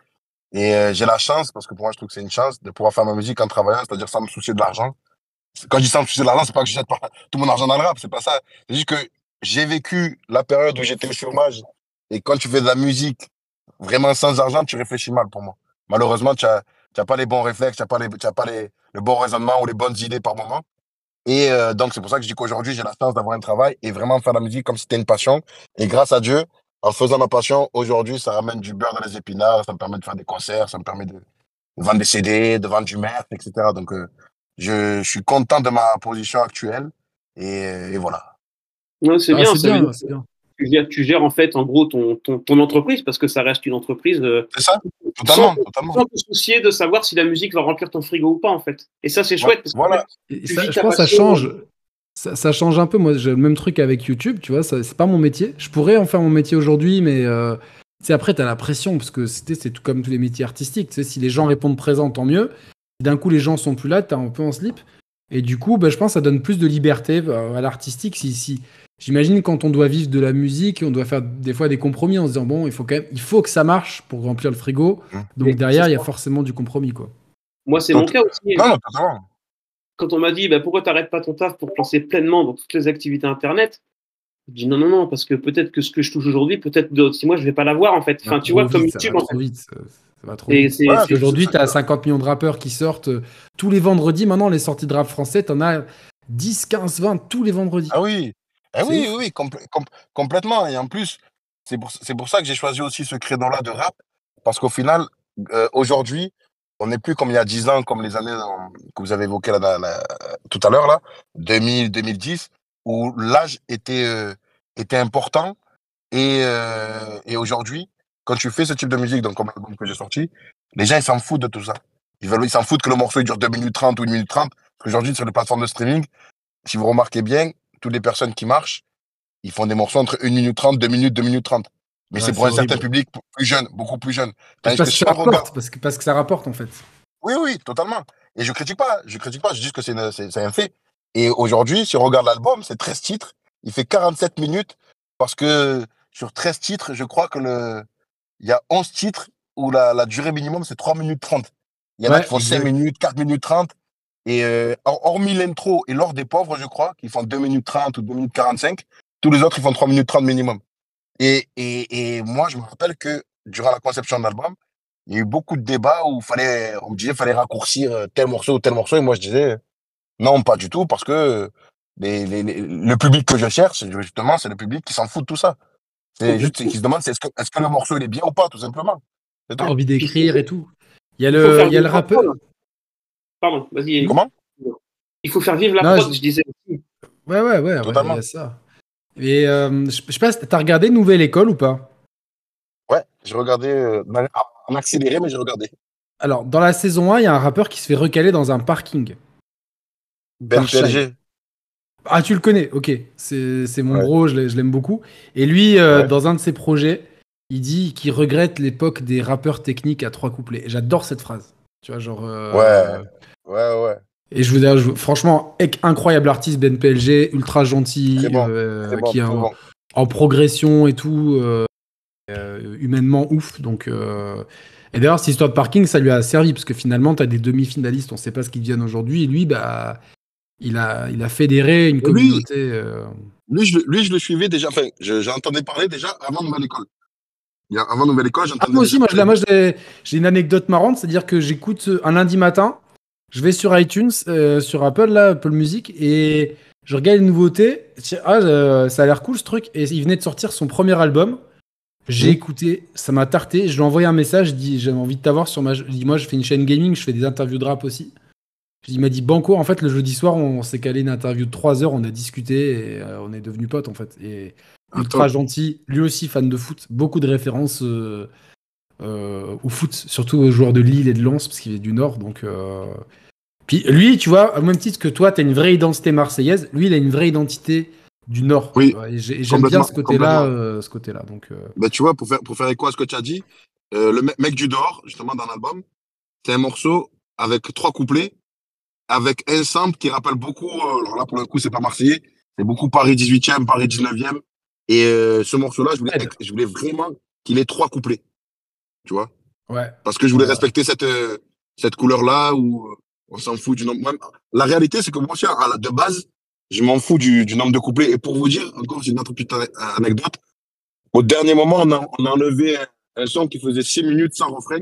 Et euh, j'ai la chance, parce que pour moi, je trouve que c'est une chance de pouvoir faire ma musique en travaillant, c'est-à-dire sans me soucier de l'argent. Quand je dis sans me soucier de l'argent, c'est pas que je jette <laughs> tout mon argent dans le rap, c'est pas ça. C'est juste que j'ai vécu la période où j'étais au chômage. Et quand tu fais de la musique vraiment sans argent, tu réfléchis mal pour moi. Malheureusement, tu as, as pas les bons réflexes, tu as pas les, tu as pas les, le bon raisonnement ou les bonnes idées par moment. Et euh, donc, c'est pour ça que je dis qu'aujourd'hui, j'ai la chance d'avoir un travail et vraiment faire la musique comme si c'était une passion. Et grâce à Dieu, en faisant ma passion, aujourd'hui, ça ramène du beurre dans les épinards, ça me permet de faire des concerts, ça me permet de, de vendre des CD, de vendre du merch, etc. Donc, euh, je, je suis content de ma position actuelle. Et, et voilà. Ouais, c'est Ah, bien, c'est bien, que tu gères, tu gères en fait en gros ton, ton, ton entreprise parce que ça reste une entreprise euh, C'est ça Totalement, sans, totalement. sans te soucier de savoir si la musique va remplir ton frigo ou pas en fait. Et ça c'est chouette parce que Voilà. Et Tu ça, vis je pense que ça change. Ça, ça change un peu. Moi, j'ai le même truc avec YouTube, tu vois. ça- C'est pas mon métier. Je pourrais en faire mon métier aujourd'hui, mais euh, tu après, t'as la pression parce que c'était c'est tout comme tous les métiers artistiques. Tu sais, si les gens répondent présent, tant mieux. Si d'un coup les gens sont plus là, t'es un peu en slip. Et du coup, bah, je pense que ça donne plus de liberté euh, à l'artistique. Si, si j'imagine quand on doit vivre de la musique, on doit faire des fois des compromis en se disant bon, il faut quand même, il faut que ça marche pour remplir le frigo. Mmh. Donc derrière, il y a forcément du compromis, quoi. moi c'est Donc- mon cas aussi. Non, non. Quand on m'a dit bah, pourquoi t'arrêtes pas ton taf pour te lancer pleinement dans toutes les activités internet, je dis non non non parce que peut-être que ce que je touche aujourd'hui, peut-être dans six mois je vais pas l'avoir en fait. Enfin tu vois comme vite, ça YouTube va en trop fait. vite. Ça, va trop Et vite. Aujourd'hui, tu as 50 millions de rappeurs qui sortent euh, tous les vendredis. Maintenant, les sorties de rap français, tu en as 10, 15, 20 tous les vendredis. Ah oui, eh C'est oui, oui, oui, complè- com- complètement. Et en plus, c'est pour, c'est pour ça que j'ai choisi aussi ce créneau-là de rap, parce qu'au final, euh, aujourd'hui, on n'est plus comme il y a 10 ans, comme les années euh, que vous avez évoquées là, tout à l'heure, là, 2000, 2010, où l'âge était, euh, était important. Et, euh, et aujourd'hui, quand tu fais ce type de musique, donc comme l'album que j'ai sorti, les gens, ils s'en foutent de tout ça. Ils veulent, ils s'en foutent que le morceau dure 2 minutes 30 ou 1 minute 30. Parce qu'aujourd'hui, sur les plateformes de streaming, si vous remarquez bien, toutes les personnes qui marchent, ils font des morceaux entre 1 minute 30, 2 minutes, 2 minutes 30. Mais Ouais, c'est pour un certain public plus jeune, beaucoup plus jeune. Parce que ça rapporte, parce que, parce que ça rapporte en fait. oui, oui, totalement. Et je critique pas, je critique pas, je dis que c'est un fait. Et aujourd'hui, si on regarde l'album, c'est 13 titres, il fait 47 minutes parce que sur 13 titres, je crois que le il y a 11 titres où la, la durée minimum c'est 3 minutes 30. Il y en a qui font 5 exact. minutes, 4 minutes 30 et euh, hor- hormis l'intro et l'or des pauvres, je crois, qui font 2 minutes 30 ou 2 minutes 45, tous les autres ils font 3 minutes 30 minimum. Et, et, et moi, je me rappelle que durant la conception de l'album, il y a eu beaucoup de débats où fallait, on me disait fallait raccourcir euh, tel morceau ou tel morceau. Et moi, je disais non, pas du tout, parce que les, les- les- le public que je cherche, justement, c'est le public qui s'en fout de tout ça. C'est juste qui se demande est-ce que, le morceau il est bien ou pas, tout simplement. Envie d'écrire et tout. Il y a Il le, faire il y a le rappeur. Pardon, vas-y. Comment? Il faut faire vivre la Non, prod, je- je disais. aussi. Ouais, ouais, ouais, ouais, il Totalement. y a ça. Et euh, je je sais pas, t'as regardé Nouvelle École ou pas? Ouais, j'ai regardé euh, en accéléré, mais j'ai regardé. Alors, dans la saison 1, il y a un rappeur qui se fait recaler dans un parking. Ben. PLG. Ah, tu le connais, ok. C'est mon Ouais. bro, je l'ai- je l'aime beaucoup. Et lui, euh, Ouais. dans un de ses projets, il dit qu'il regrette l'époque des rappeurs techniques à trois couplets. Et J'adore cette phrase. Tu vois, genre. Ouais. Ouais, ouais. Et je veux dire, je- franchement, incroyable artiste, Ben PLG, ultra gentil, bon, euh, bon, qui est en, bon. en progression et tout, euh, euh, humainement ouf. Donc, euh, Et d'ailleurs, cette histoire de parking, ça lui a servi, parce que finalement, tu as des demi-finalistes, on sait pas ce qu'ils deviennent aujourd'hui, et lui, bah, il a, il a fédéré une Lui- communauté. euh, Lui, je, lui, je le suivais déjà, enfin, je- j'entendais parler déjà avant Nouvelle École. Il y a- avant Nouvelle École, Ah, j'entendais moi aussi, moi, j'ai une anecdote marrante, c'est-à-dire que j'écoute un lundi matin, je vais sur iTunes, euh, sur Apple, là, Apple Music, et je regarde les nouveautés. Ah, euh, ça a l'air cool ce truc. Et il venait de sortir son premier album. J'ai écouté, ça m'a tarté. Je lui ai envoyé un message, je dis j'ai envie de t'avoir sur ma. Je dis moi, je fais une chaîne gaming, je fais des interviews de rap aussi. Je dis, Il m'a dit Banco, en fait, le jeudi soir, on s'est calé une interview de 3 heures, on a discuté et euh, on est devenus potes en fait. Et ultra gentil, lui aussi fan de foot, beaucoup de références euh, au foot, surtout aux joueurs de Lille et de Lens, parce qu'il est du Nord. Donc, euh, Puis lui, tu vois, au même titre que toi, tu as une vraie identité marseillaise, lui, il a une vraie identité du Nord. Oui, j'aime bien ce côté-là. euh, ce côté-là donc, euh, Ben, tu vois, pour faire, pour faire écho à ce que tu as dit, euh, le me- mec du dehors, justement, dans l'album, c'est un morceau avec trois couplets, avec un sample qui rappelle beaucoup, euh, alors là, pour le coup, c'est pas marseillais, c'est beaucoup Paris 18e, Paris 19e. Et euh, ce morceau-là, je voulais, je voulais vraiment qu'il ait trois couplets. Tu vois ouais. Parce que je voulais Ouais. respecter cette, euh, cette couleur-là où euh, on s'en fout du nombre. La réalité, c'est que moi aussi, à la- de base, je m'en fous du, du nombre de couplets. Et pour vous dire, encore, j'ai une autre petite ane- anecdote. Au dernier moment, on a, on a enlevé un, un son qui faisait 6 minutes sans refrain.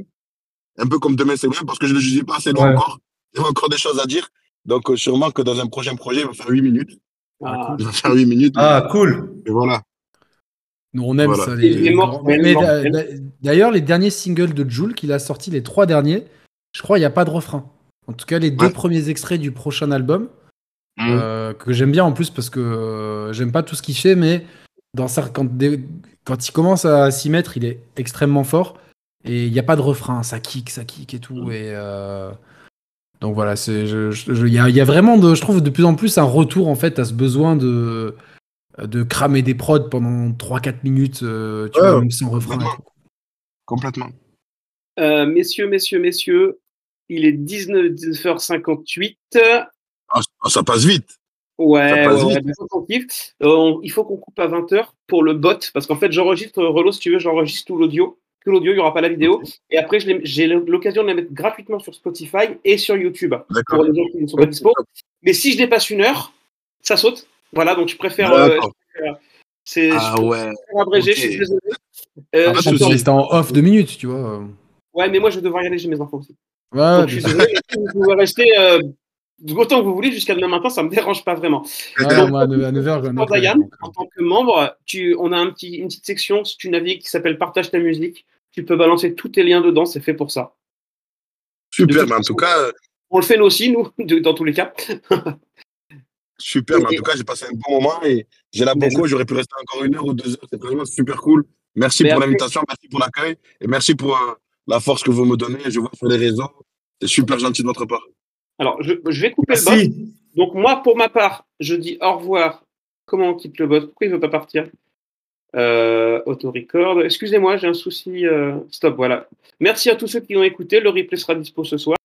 Un peu comme Demain c'est vrai, parce que je ne le jugeais pas assez loin Ouais. encore. Il y avait encore des choses à dire. Donc, euh, sûrement que dans un prochain projet, il va faire 8 minutes. Ah, Il va faire 8 minutes. Ah, cool. Et voilà. Nous, on aime Voilà. ça. Les d'ailleurs, les derniers singles de Joule qu'il a sortis, les trois derniers, je crois il n'y a pas de refrain. En tout cas, les deux premiers extraits du prochain album, Mhm. euh, que j'aime bien en plus parce que euh, j'aime pas tout ce qu'il fait, mais dans quand, des- quand il commence à s'y mettre, il est extrêmement fort. Et il n'y a pas de refrain, ça kick, ça kick et tout. Et euh, donc voilà, c'est, je- je- je- il y, a, il y a vraiment, de, je trouve, de plus en plus un retour en fait à ce besoin de, de cramer des prods pendant 3-4 minutes, euh, tu Ouais, vois, même sans refrain. complètement. tout. Complètement. euh, messieurs, messieurs, messieurs, il est 19h58. Ah, ça passe vite. Ouais, passe ouais, vite. Euh, on- il faut qu'on coupe à 20h pour le bot, parce qu'en fait, j'enregistre, Relo, si tu veux, j'enregistre tout l'audio, que l'audio, il n'y aura pas la vidéo. Et après, j'ai l'occasion de la mettre gratuitement sur Spotify et sur YouTube D'accord. pour les gens qui ne sont pas dispo. Mais si je dépasse une heure, ça saute. Voilà, donc je préfère. euh, D'accord. je préfère- c'est Ah je ouais. ok. je suis désolé. Euh, Ah, je suis en- souci. C'était en off deux minutes, tu vois. Ouais, mais moi, je vais devoir y aller chez mes enfants aussi. Ouais, Donc, je suis désolé, vous pouvez rester euh, autant que vous voulez jusqu'à demain matin, ça me dérange pas vraiment. Moi, à 9h, j'ai un Pour autre Diane, donc, en tant que membre, tu, on a un petit, une petite section, si tu navigues, qui s'appelle Partage ta musique. Tu peux balancer tous tes liens dedans, c'est fait pour ça. Super, mais en tout cas, euh, On le fait nous aussi, nous, de- dans tous les cas. <laughs> super, mais en tout cas, j'ai passé un bon moment et j'ai la beaucoup. J'aurais pu rester encore une heure ou deux heures. C'est vraiment super cool. Merci Mais pour l'invitation, merci pour l'accueil et merci pour euh, la force que vous me donnez. Je vois sur les réseaux. C'est super gentil de votre part. Alors, je, je vais couper le bot. Donc, moi, pour ma part, je dis au revoir. Comment on quitte le bot? Pourquoi il veut pas partir? Euh, auto-record. Excusez-moi, j'ai un souci. euh, Stop, voilà. Merci à tous ceux qui ont écouté. Le replay sera dispo ce soir.